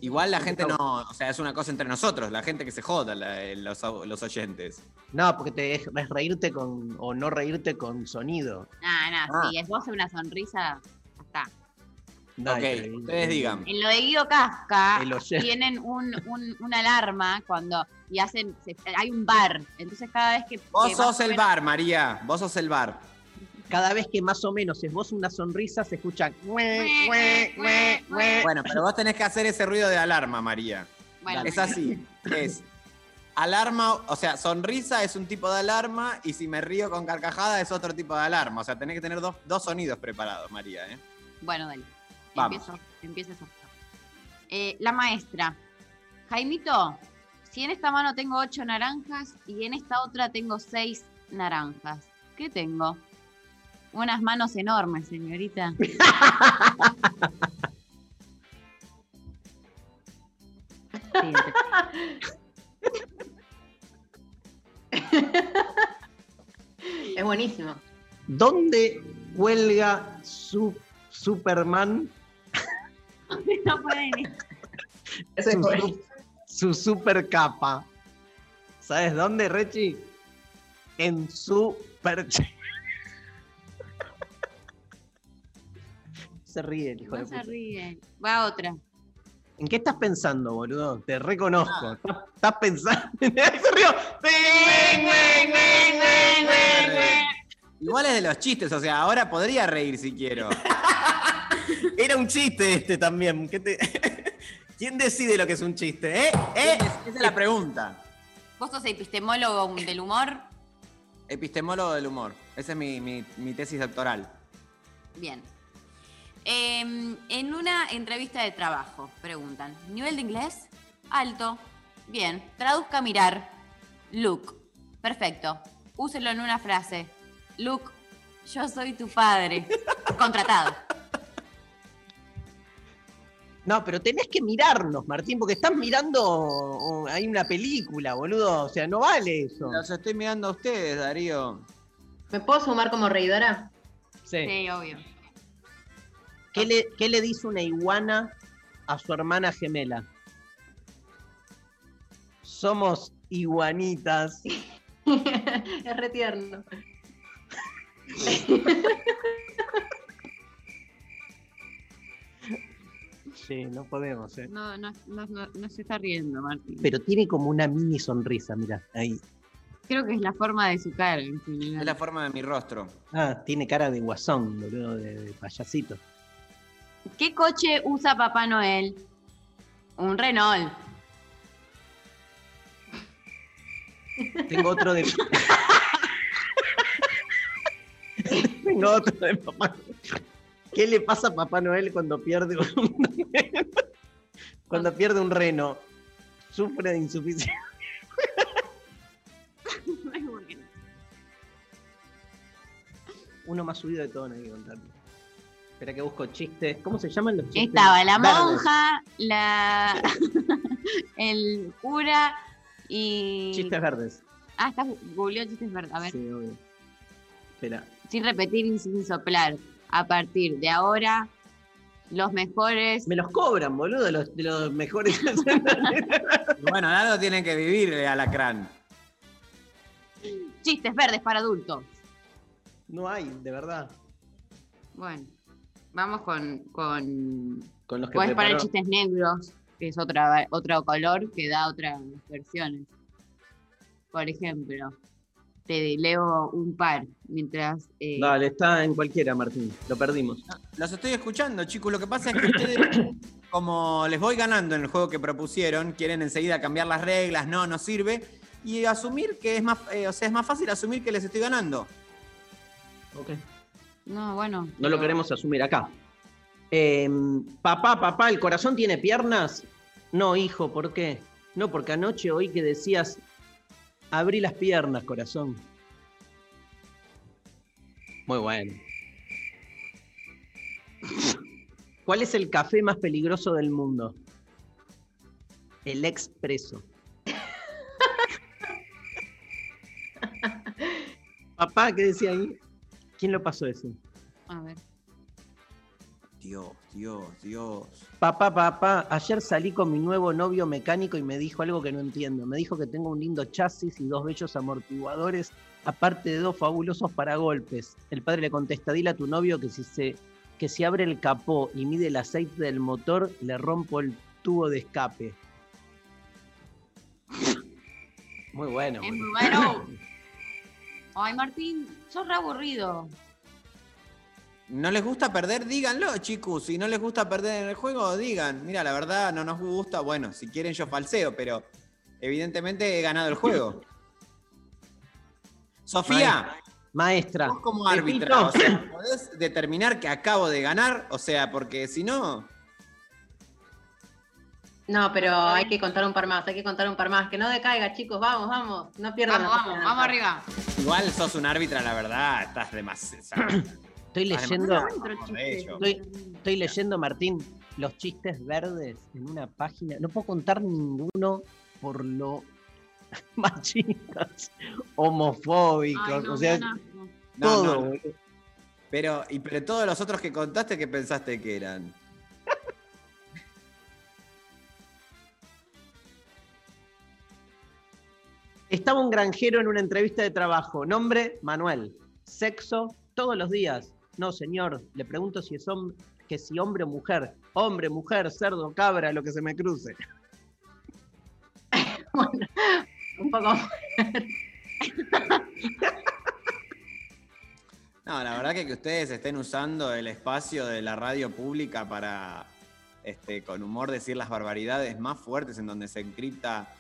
Igual la gente no, o sea, es una cosa entre nosotros, la gente que se joda, la- eh, los, los oyentes. No, porque te es, es reírte con o no reírte con sonido. No, no, Ah. si es vos una sonrisa, ya está. No, ok, pero- ustedes digan. En lo de Guido Casca El oyente. tienen un, un- una alarma cuando y hacen se- hay un bar. Entonces cada vez que Vos que sos el menos- bar, María, vos sos el bar. Cada vez que más o menos es vos una sonrisa, se escucha. Bueno, pero vos tenés que hacer ese ruido de alarma, María. Bueno, Es así, es alarma, o sea, sonrisa es un tipo de alarma y si me río con carcajada es otro tipo de alarma. O sea, tenés que tener dos, dos sonidos preparados, María. ¿eh? Bueno, dale. Vamos. Empiezo, empiezo. Eh, la maestra. Jaimito, si en esta mano tengo ocho naranjas y en esta otra tengo seis naranjas, ¿qué tengo? Unas manos enormes, señorita. Es buenísimo. ¿Dónde cuelga su Superman No pueden. Su, fue. Su- su super capa? ¿Sabes dónde, Rechi? En su perche. Se ríe el hijo de No se puta. ríe. Va otra. ¿En qué estás pensando, boludo? Te reconozco. Estás, estás pensando. ¡Ahí se rió! Igual es de los chistes, o sea, ahora podría reír si quiero. Era un chiste este también. ¿Qué te- ¿Quién decide lo que es un chiste? ¿Eh? ¿Eh? Esa es la pregunta. ¿Vos sos epistemólogo del humor? Epistemólogo del humor. Esa es mi, mi- mi tesis doctoral. Bien. Em, en una entrevista de trabajo, preguntan, ¿nivel de inglés? Alto. Bien. Traduzca mirar. Look. Perfecto. Úselo en una frase. Look, yo soy tu padre. Contratado. No, pero tenés que mirarnos, Martín, porque estás mirando oh, hay una película, boludo. O sea, no vale eso. Los estoy mirando a ustedes, Darío. ¿Me puedo sumar como reidora? Sí. Sí, obvio. ¿Qué le, qué le dice una iguana a su hermana gemela? Somos iguanitas. es re Sí, no podemos, eh. No, no, no, no, no se está riendo, Martín. Pero tiene como una mini sonrisa, mira, ahí. Creo que es la forma de su cara. en general. Es la forma de mi rostro. Ah, tiene cara de guasón, boludo, de, de payasito. ¿Qué coche usa Papá Noel? Un Renault. Tengo otro de. Tengo otro de Papá Noel. ¿Qué le pasa a Papá Noel cuando pierde un cuando pierde un reno? Sufre de insuficiencia. Uno más subido de tono hay que contarlo. Espera que busco chistes. ¿Cómo se llaman los chistes? Estaba la Verdes. monja, la el cura y. Chistes verdes. Ah, estás googleó chistes verdes. A ver, Sí, obvio. Espera. sin repetir y sin soplar. A partir de ahora, los mejores. Me los cobran, boludo, de los, de los mejores. Bueno, algo tiene que vivir el alacrán. Chistes verdes para adultos. no hay, de verdad. Bueno, vamos con. con... Con los que Puedes poner preparó. chistes negros, que es otra, otro color que da otras versiones. Por ejemplo, te leo un par mientras. eh, Dale, está en cualquiera, Martín. Lo perdimos. Los estoy escuchando, chicos. Lo que pasa es que ustedes, como les voy ganando en el juego que propusieron, quieren enseguida cambiar las reglas, no, no sirve. Y asumir que es más, eh, o sea, es más fácil asumir que les estoy ganando. Ok. No, bueno. No lo queremos asumir acá. Em, papá, papá, ¿el corazón tiene piernas? No, hijo, ¿por qué? No, porque anoche oí que decías, abrí las piernas, corazón. Muy bueno. ¿Cuál es el café más peligroso del mundo? El expreso. Papá, ¿qué decía ahí? ¿Quién lo pasó ese? A ver. Dios, Dios, Dios. Papá, papá, ayer salí con mi nuevo novio mecánico y me dijo algo que no entiendo. Me dijo que tengo un lindo chasis y dos bellos amortiguadores, aparte de dos fabulosos paragolpes. El padre le contesta, dile a tu novio que si se que si abre el capó y mide el aceite del motor, le rompo el tubo de escape. Muy bueno. Es muy bueno. Ay, Martín, sos re aburrido. ¿No les gusta perder? Díganlo, chicos. Si no les gusta perder en el juego, digan. Mira, la verdad no nos gusta. Bueno, si quieren yo falseo, pero evidentemente he ganado el juego. Sofía, Maestra. vos como árbitra, o sea, ¿podés determinar que acabo de ganar? O sea, porque si no... No, pero hay que contar un par más, hay que contar un par más. Que no decaiga, chicos, vamos, vamos. No pierdan Vamos, vamos, vamos arriba. Igual sos un árbitra, la verdad, estás demasiado... Estoy leyendo, estoy, estoy leyendo, Martín, los chistes verdes en una página. No puedo contar ninguno por lo machistas, homofóbicos, Ay, no, o sea, no, no. Todo. no, no. boludo. Pero, y pero todos los otros que contaste, ¿qué pensaste que eran? Estaba un granjero en una entrevista de trabajo. Nombre, Manuel. Sexo, todos los días. No, señor. Le pregunto si es hombre, que si hombre o mujer. Hombre, mujer, cerdo, cabra, lo que se me cruce. Un poco. No, la verdad que que ustedes estén usando el espacio de la radio pública para, este, con humor, decir las barbaridades más fuertes en donde se encripta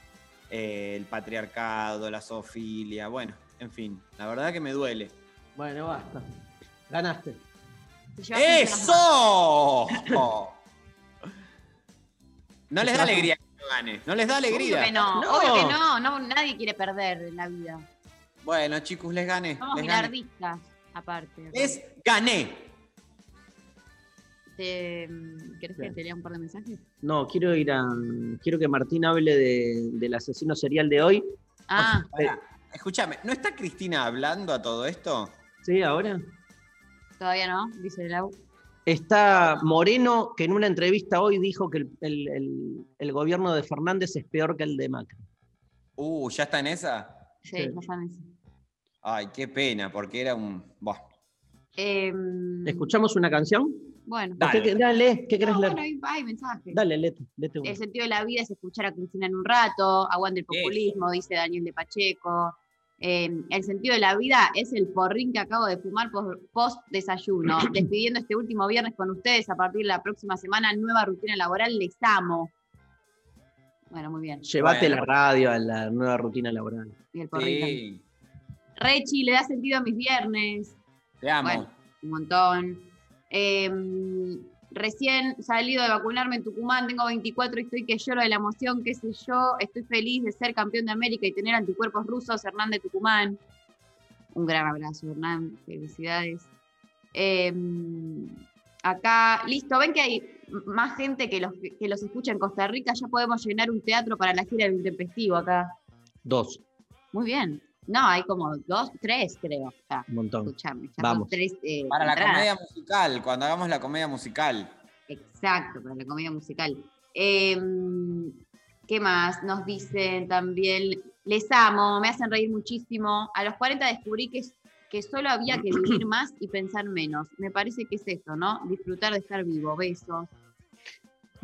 eh, el patriarcado, la zoofilia, bueno, en fin, la verdad que me duele. Bueno, basta. Ganaste. ¡Eso! No les da alegría que yo gane, no les da Obvio alegría. que no, No. obvio que no, no, nadie quiere perder en la vida. Bueno, chicos, les gané. Somos les gané. aparte. Les gané. Te- ¿Querés que te lea un par de mensajes? No, quiero ir a. Quiero que Martín hable de- del asesino serial de hoy. Ah, Pará, escúchame, ¿no está Cristina hablando a todo esto? Sí, ahora. Todavía no, dice Lau. Está Moreno, que en una entrevista hoy dijo que el, el- el- el gobierno de Fernández es peor que el de Macri. Uh, ¿ya está en esa? Sí, Sí. ya saben eso. Ay, qué pena, porque era un. Buah. Em, ¿Escuchamos una canción? bueno. ¿O qué- Dale, ¿qué querés No, leer? bueno, hay, hay mensajes. Dale, lete, lete uno. El sentido de la vida es escuchar a Cristina en un rato, aguante el populismo, dice Daniel de Pacheco. Eh, el sentido de la vida es el porrín que acabo de fumar pos- post desayuno. Despidiendo este último viernes con ustedes a partir de la próxima semana, nueva rutina laboral, les amo. Bueno, muy bien. Llévate Bueno. la radio a la nueva rutina laboral. Y el porrín también. Sí, Rechi, le da sentido a mis viernes. te amo. Bueno, un montón. Eh, recién salido de vacunarme en Tucumán, tengo 24 y estoy que lloro de la emoción, qué sé yo. Estoy feliz de ser campeón de América y tener anticuerpos rusos, Hernán de Tucumán. Un gran abrazo, Hernán. Felicidades. Eh, acá, listo, ven que hay más gente que los, que los escucha en Costa Rica, ya podemos llenar un teatro para la gira del intempestivo acá. Dos, Muy bien. No, hay como dos, tres, creo. Ya, un montón. escuchame, Vamos. tres. eh, Para la entradas. comedia musical, cuando hagamos la comedia musical. Exacto, para la comedia musical. Em, ¿Qué más? Nos dicen también, les amo, me hacen reír muchísimo. A los 40 descubrí que, que solo había que vivir más y pensar menos. Me parece que es esto, ¿no? Disfrutar de estar vivo. Besos.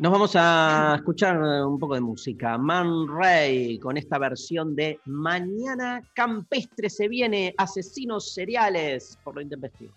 Nos vamos a escuchar un poco de música. Man Ray con esta versión de Mañana Campestre se viene, asesinos seriales por lo intempestivo.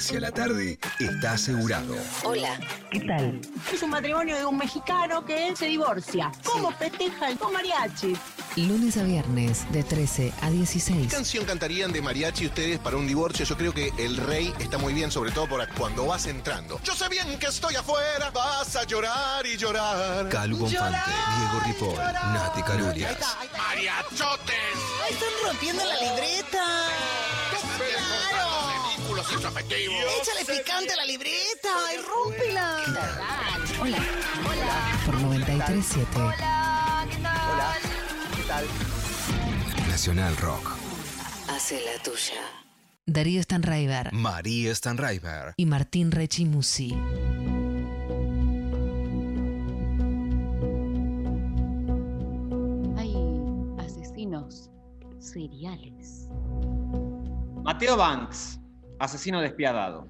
Divertirse a la tarde está asegurado. Hola. ¿Qué tal? Es un matrimonio de un mexicano que él se divorcia. ¿Cómo festejan con mariachi? Lunes a viernes de 13 a ¿Qué 16. canción cantarían de mariachi ustedes para un divorcio? Yo creo que El Rey está muy bien, sobre todo por cuando vas entrando. Yo sé bien que estoy afuera, vas a llorar y llorar. Calu Bonfante, Diego Ripoll, Nati Calurias. ¡Mariachotes! ¡Ay, están rompiendo la libreta! Introspectivos. ¡Échale picante a la libreta! ¡Y rómpela! Hola. Por 937. Hola, ¿qué tal? Nacional Rock. Hace la tuya. Darío Stanraiver María Stanraiver. y Martín Rechimusi. Hay asesinos seriales. Mateo Banks, asesino despiadado.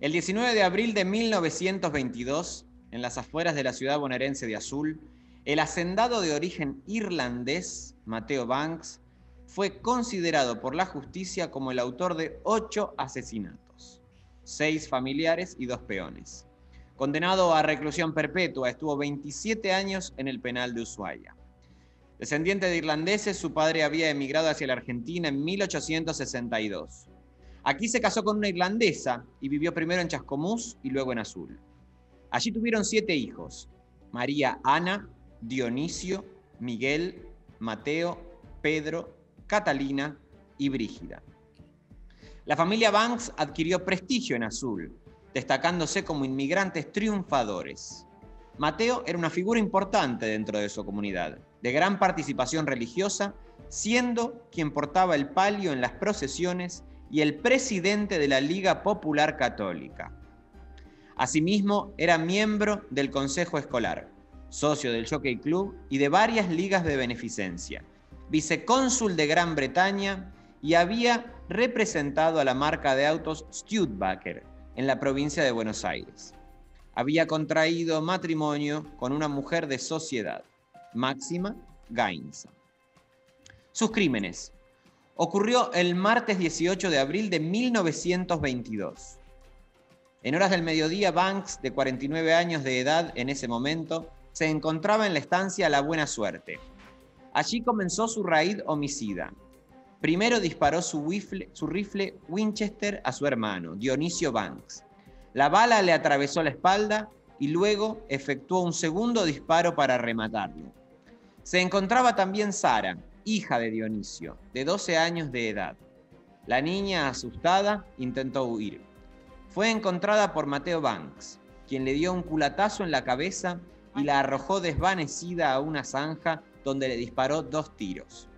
El 19 de abril de 1922, en las afueras de la ciudad bonaerense de Azul, el hacendado de origen irlandés, Mateo Banks, fue considerado por la justicia como el autor de ocho asesinatos, seis familiares y dos peones. Condenado a reclusión perpetua, estuvo 27 años en el penal de Ushuaia. Descendiente de irlandeses, su padre había emigrado hacia la Argentina en 1862. Aquí se casó con una irlandesa y vivió primero en Chascomús y luego en Azul. Allí tuvieron siete hijos: María Ana, Dionisio, Miguel, Mateo, Pedro, Catalina y Brígida. La familia Banks adquirió prestigio en Azul, destacándose como inmigrantes triunfadores. Mateo era una figura importante dentro de su comunidad, de gran participación religiosa, siendo quien portaba el palio en las procesiones y el presidente de la Liga Popular Católica. Asimismo, era miembro del Consejo Escolar, socio del Jockey Club y de varias ligas de beneficencia, vicecónsul de Gran Bretaña y había representado a la marca de autos Studebaker en la provincia de Buenos Aires. Había contraído matrimonio con una mujer de sociedad, Máxima Gainza. Sus crímenes. Ocurrió el martes 18 de abril de 1922. En horas del mediodía, Banks, de 49 años de edad en ese momento, se encontraba en la estancia La Buena Suerte. Allí comenzó su raíz homicida. Primero disparó su rifle Winchester a su hermano, Dionisio Banks. La bala le atravesó la espalda y luego efectuó un segundo disparo para rematarlo. Se encontraba también Sara, hija de Dionisio, de 12 años de edad. La niña, asustada, intentó huir. Fue encontrada por Mateo Banks, quien le dio un culatazo en la cabeza y la arrojó desvanecida a una zanja donde le disparó dos tiros.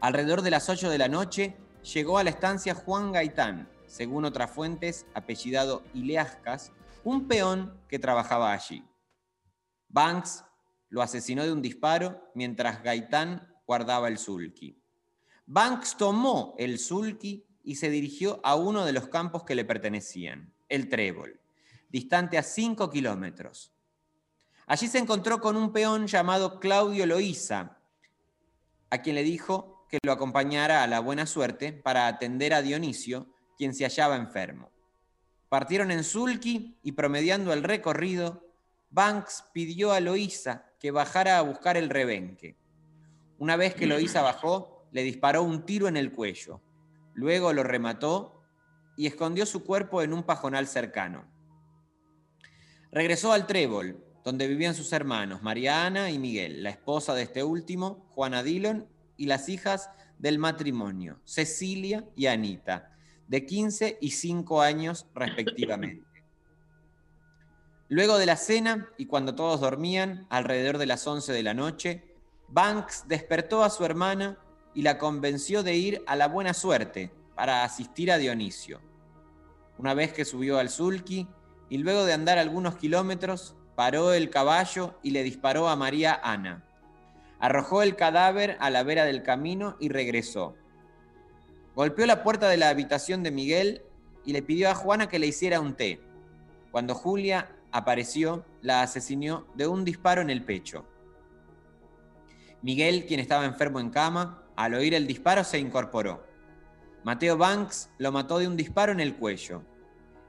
Alrededor de las 8 de la noche llegó a la estancia Juan Gaitán, según otras fuentes, apellidado Ileascas, un peón que trabajaba allí. Banks lo asesinó de un disparo mientras Gaitán guardaba el sulky. Banks tomó el sulky y se dirigió a uno de los campos que le pertenecían, el Trébol, distante a 5 kilómetros. Allí se encontró con un peón llamado Claudio Loíza, a quien le dijo que lo acompañara a la buena suerte para atender a Dionisio, quien se hallaba enfermo. Partieron en Sulky y promediando el recorrido, Banks pidió a Loíza que bajara a buscar el rebenque. Una vez que Loíza bajó, le disparó un tiro en el cuello. Luego lo remató y escondió su cuerpo en un pajonal cercano. Regresó al Trébol, donde vivían sus hermanos, María Ana y Miguel, la esposa de este último, Juana Dillon, y las hijas del matrimonio, Cecilia y Anita, de 15 y 5 años respectivamente. Luego de la cena y cuando todos dormían, alrededor de las 11 de la noche, Banks despertó a su hermana y la convenció de ir a la buena suerte para asistir a Dionisio. Una vez que subió al sulky y luego de andar algunos kilómetros, paró el caballo y le disparó a María Ana. Arrojó el cadáver a la vera del camino y regresó. Golpeó la puerta de la habitación de Miguel y le pidió a Juana que le hiciera un té. Cuando Julia apareció, la asesinó de un disparo en el pecho. Miguel, quien estaba enfermo en cama, al oír el disparo, se incorporó. Mateo Banks lo mató de un disparo en el cuello.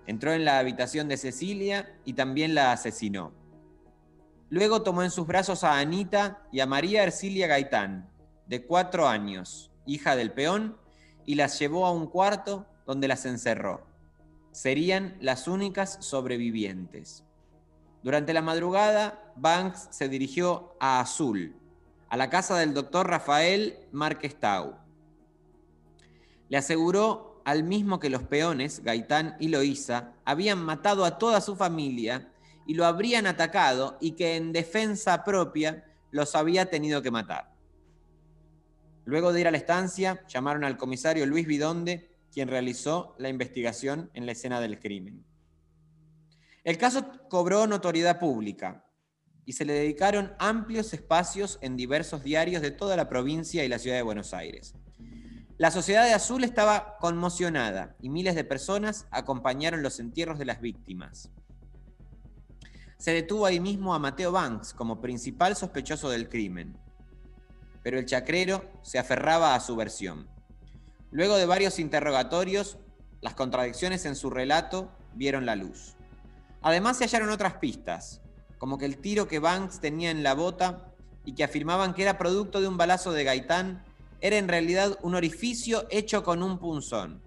Entró en la habitación de Cecilia y también la asesinó. Luego tomó en sus brazos a Anita y a María Ercilia Gaitán, de cuatro años, hija del peón, y las llevó a un cuarto donde las encerró. Serían las únicas sobrevivientes. Durante la madrugada, Banks se dirigió a Azul, a la casa del doctor Rafael Márquez Tau. Le aseguró al mismo que los peones, Gaitán y Loíza, habían matado a toda su familia y lo habrían atacado y que en defensa propia los había tenido que matar. Luego de ir a la estancia, llamaron al comisario Luis Vidonde, quien realizó la investigación en la escena del crimen. El caso cobró notoriedad pública y se le dedicaron amplios espacios en diversos diarios de toda la provincia y la ciudad de Buenos Aires. La sociedad de Azul estaba conmocionada y miles de personas acompañaron los entierros de las víctimas. Se detuvo ahí mismo a Mateo Banks como principal sospechoso del crimen, pero el chacrero se aferraba a su versión. Luego de varios interrogatorios, las contradicciones en su relato vieron la luz. Además se hallaron otras pistas, como que el tiro que Banks tenía en la bota y que afirmaban que era producto de un balazo de Gaitán era en realidad un orificio hecho con un punzón,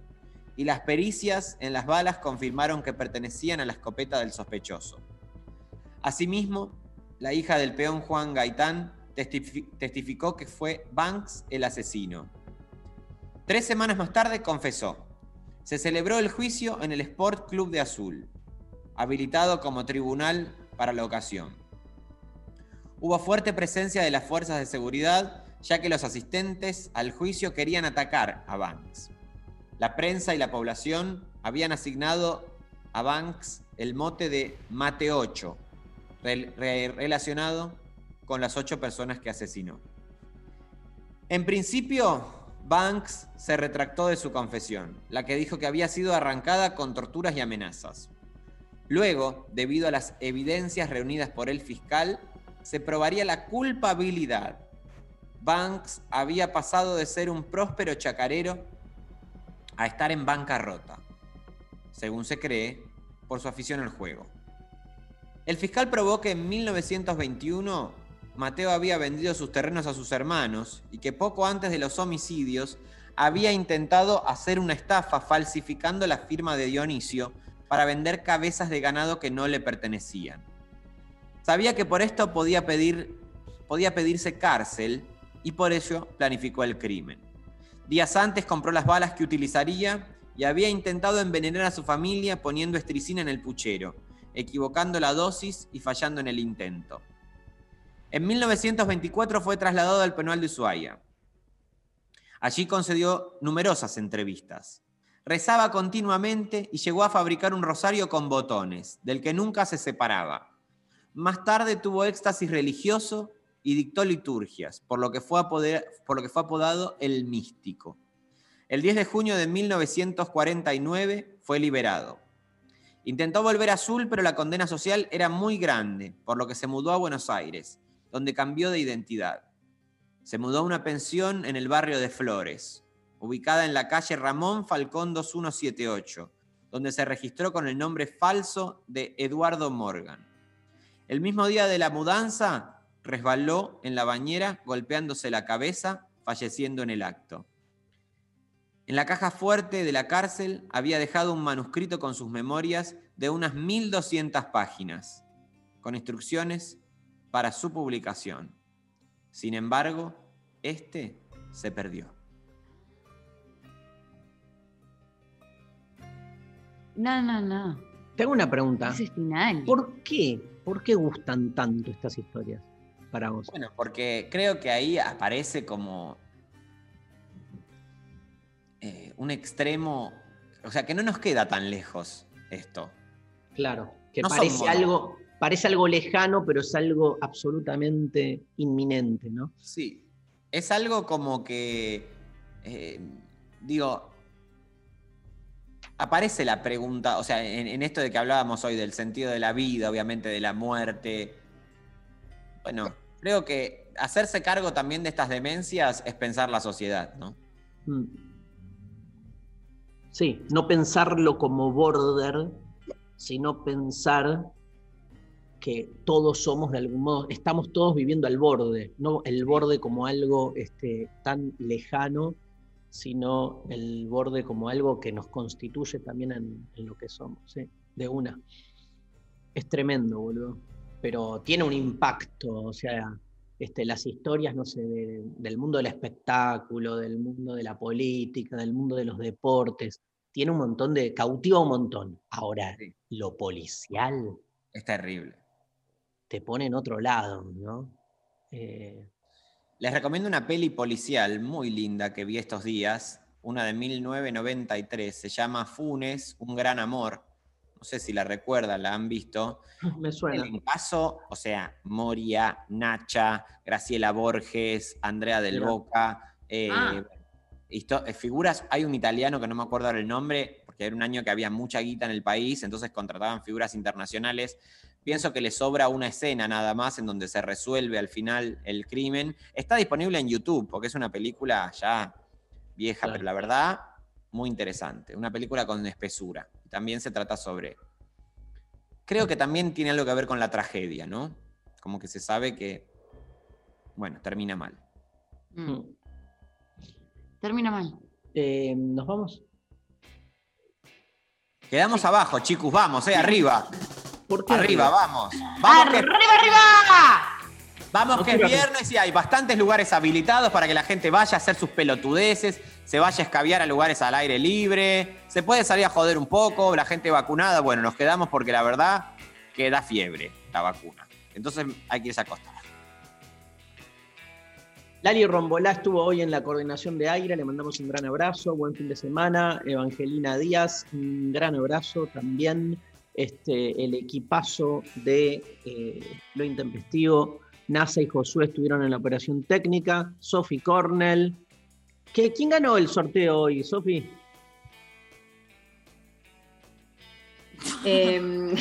y las pericias en las balas confirmaron que pertenecían a la escopeta del sospechoso. Asimismo, la hija del peón Juan Gaitán testifi- testificó que fue Banks el asesino. Tres semanas más tarde confesó. Se celebró el juicio en el Sport Club de Azul, habilitado como tribunal para la ocasión. Hubo fuerte presencia de las fuerzas de seguridad, ya que los asistentes al juicio querían atacar a Banks. La prensa y la población habían asignado a Banks el mote de Mate 8, rel- re- relacionado con las ocho personas que asesinó. En principio, Banks se retractó de su confesión, la que dijo que había sido arrancada con torturas y amenazas. Luego, debido a las evidencias reunidas por el fiscal, se probaría la culpabilidad. Banks había pasado de ser un próspero chacarero a estar en bancarrota, según se cree, por su afición al juego. El fiscal probó que en 1921 Mateo había vendido sus terrenos a sus hermanos y que poco antes de los homicidios había intentado hacer una estafa falsificando la firma de Dionisio para vender cabezas de ganado que no le pertenecían. Sabía que por esto podía, pedir, podía pedirse cárcel y por ello planificó el crimen. Días antes compró las balas que utilizaría y había intentado envenenar a su familia poniendo estricina en el puchero, equivocando la dosis y fallando en el intento. En 1924 fue trasladado al penal de Ushuaia. Allí concedió numerosas entrevistas. Rezaba continuamente y llegó a fabricar un rosario con botones, del que nunca se separaba. Más tarde tuvo éxtasis religioso y dictó liturgias, por lo que fue, apodado el místico. El 10 de junio de 1949 fue liberado. Intentó volver a Azul, pero la condena social era muy grande, por lo que se mudó a Buenos Aires, donde cambió de identidad. Se mudó a una pensión en el barrio de Flores, ubicada en la calle Ramón Falcón 2178, donde se registró con el nombre falso de Eduardo Morgan. El mismo día de la mudanza, resbaló en la bañera golpeándose la cabeza, falleciendo en el acto. En la caja fuerte de la cárcel había dejado un manuscrito con sus memorias de unas 1200 páginas, con instrucciones para su publicación. Sin embargo, este se perdió. No, no, no. Te hago una pregunta. Final. ¿Por qué? ¿Por qué gustan tanto estas historias para vos? Bueno, porque creo que ahí aparece como eh, un extremo, o sea, que no nos queda tan lejos esto. Claro, que No parece algo, parece algo lejano, pero es algo absolutamente inminente, ¿no? Sí, es algo como que, eh, digo, aparece la pregunta, o sea, en, esto de que hablábamos hoy del sentido de la vida, obviamente de la muerte. Bueno, creo que hacerse cargo también de estas demencias es pensar la sociedad, ¿no? Mm. Sí, no pensarlo como border, sino pensar que todos somos de algún modo, estamos todos viviendo al borde, no el borde como algo este, tan lejano, sino el borde como algo que nos constituye también en, en lo que somos, ¿sí? de una. Es tremendo, boludo. Pero tiene un impacto, o sea, este, las historias, no sé, de- del mundo del espectáculo, del mundo de la política, del mundo de los deportes, tiene un montón de, cautiva un montón. Ahora, lo policial Es terrible. te pone en otro lado, ¿no? Eh, Les recomiendo una peli policial muy linda que vi estos días, una de 1993, se llama Funes, un gran amor. No sé si la recuerdan, la han visto. me suena. El caso, o sea, Moria, Nacha, Graciela Borges, Andrea del Mira. Boca, eh, Ah. eh, figuras, hay un italiano que no me acuerdo ahora el nombre, porque era un año que había mucha guita en el país, entonces contrataban figuras internacionales. Pienso que le sobra una escena nada más en donde se resuelve al final el crimen. Está disponible en YouTube, porque es una película ya vieja, pero la verdad, muy interesante. Una película con espesura. También se trata sobre. Creo que también tiene algo que ver con la tragedia, ¿no? Como que se sabe que, bueno, termina mal. Mm. Termina mal. eh, ¿Nos vamos? Quedamos abajo, chicos, vamos, eh, arriba. Qué arriba, arriba? vamos. Vamos que, ¡Arriba, arriba! vamos No que es viernes y hay bastantes lugares habilitados para que la gente vaya a hacer sus pelotudeces, se vaya a escabiar a lugares al aire libre, se puede salir a joder un poco, la gente vacunada, bueno, nos quedamos porque la verdad que da fiebre la vacuna. Entonces hay que irse a acostar. Lali Rombolá estuvo hoy en la coordinación de Aire, le mandamos un gran abrazo, buen fin de semana. Evangelina Díaz, un gran abrazo también. Este, el equipazo de eh, Lo Intempestivo, NASA y Josué estuvieron en la operación técnica, Sofi Cornell. ¿Qué- ¿Quién ganó el sorteo hoy, Sofi? Em,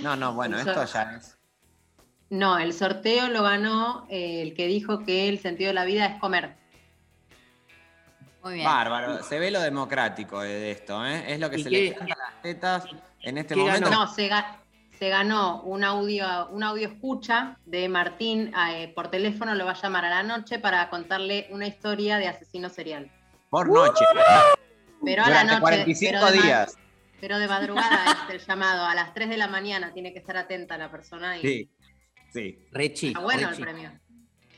No, no, bueno, esto ya es. no, el sorteo lo ganó eh, el que dijo que el sentido de la vida es comer. Muy Bárbaro, se ve lo democrático de esto, ¿eh? Es lo que ¿Y se qué- le canta a las tetas en este ¿Qué momento. ganó? No, se, ga- se ganó un audio, un audio escucha de Martín eh, por teléfono, lo va a llamar a la noche para contarle una historia de asesino serial. Por noche. Pero a la Durante noche. 45 pero días. Pero de madrugada es el llamado, a las 3 de la mañana tiene que estar atenta la persona y Sí, sí. Rechi, está bueno Rechi, el premio.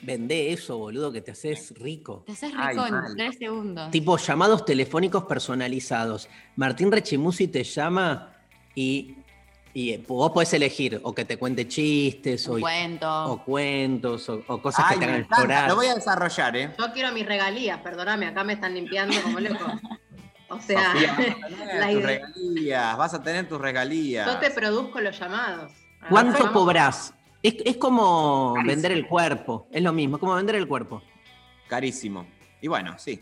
vendé eso, boludo, que te haces rico. Te haces Ay, rico en mal. tres segundos. Tipo llamados telefónicos personalizados. Martín Rechimusi te llama y, y, eh, vos podés elegir o que te cuente chistes o, cuento. o cuentos o, o cosas Ay, que te hagan explorar. Lo voy a desarrollar, ¿eh? Yo quiero mis regalías, perdóname, acá me están limpiando como loco. O sea, Sofía, vas a tener la tus regalías, vas a tener tus regalías. yo te produzco los llamados. ¿Cuánto Vamos. cobrás? Es, es como Carísimo. vender el cuerpo. Es lo mismo, es como vender el cuerpo. Carísimo. Y bueno, sí.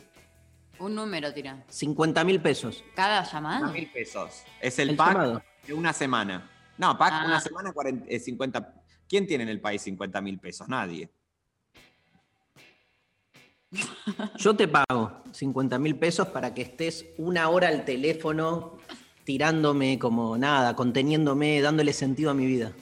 Un número tira. 50 mil pesos. Cada llamada. mil pesos. Es el, El pack llamado. de una semana. No, pack Ah. una semana 40, eh, 50. ¿Quién tiene en el país 50 mil pesos? Nadie. Yo te pago 50 mil pesos para que estés una hora al teléfono tirándome como nada, conteniéndome, dándole sentido a mi vida.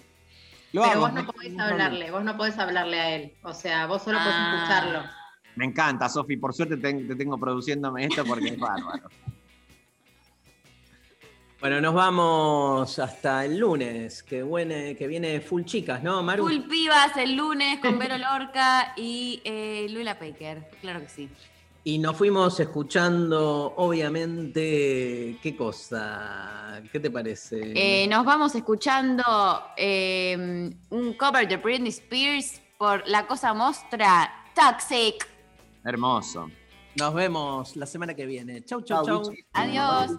Lo Pero hago, vos no podés hablarle, vos no podés hablarle a él. O sea, vos solo podés Ah. escucharlo. Me encanta, Sofi. Por suerte te, te tengo produciéndome esto porque es bárbaro. Bueno, nos vamos hasta el lunes, que, buene- que viene full chicas, ¿no, Maru? Full pibas el lunes con Vero Lorca y eh, Lula Paker. Claro que sí. Y nos fuimos escuchando, obviamente, ¿qué cosa? ¿Qué te parece? Eh, nos vamos escuchando eh, un cover de Britney Spears por La Cosa Mostra Toxic. Hermoso. Nos vemos la semana que viene. Chau, chau, chau. Adiós.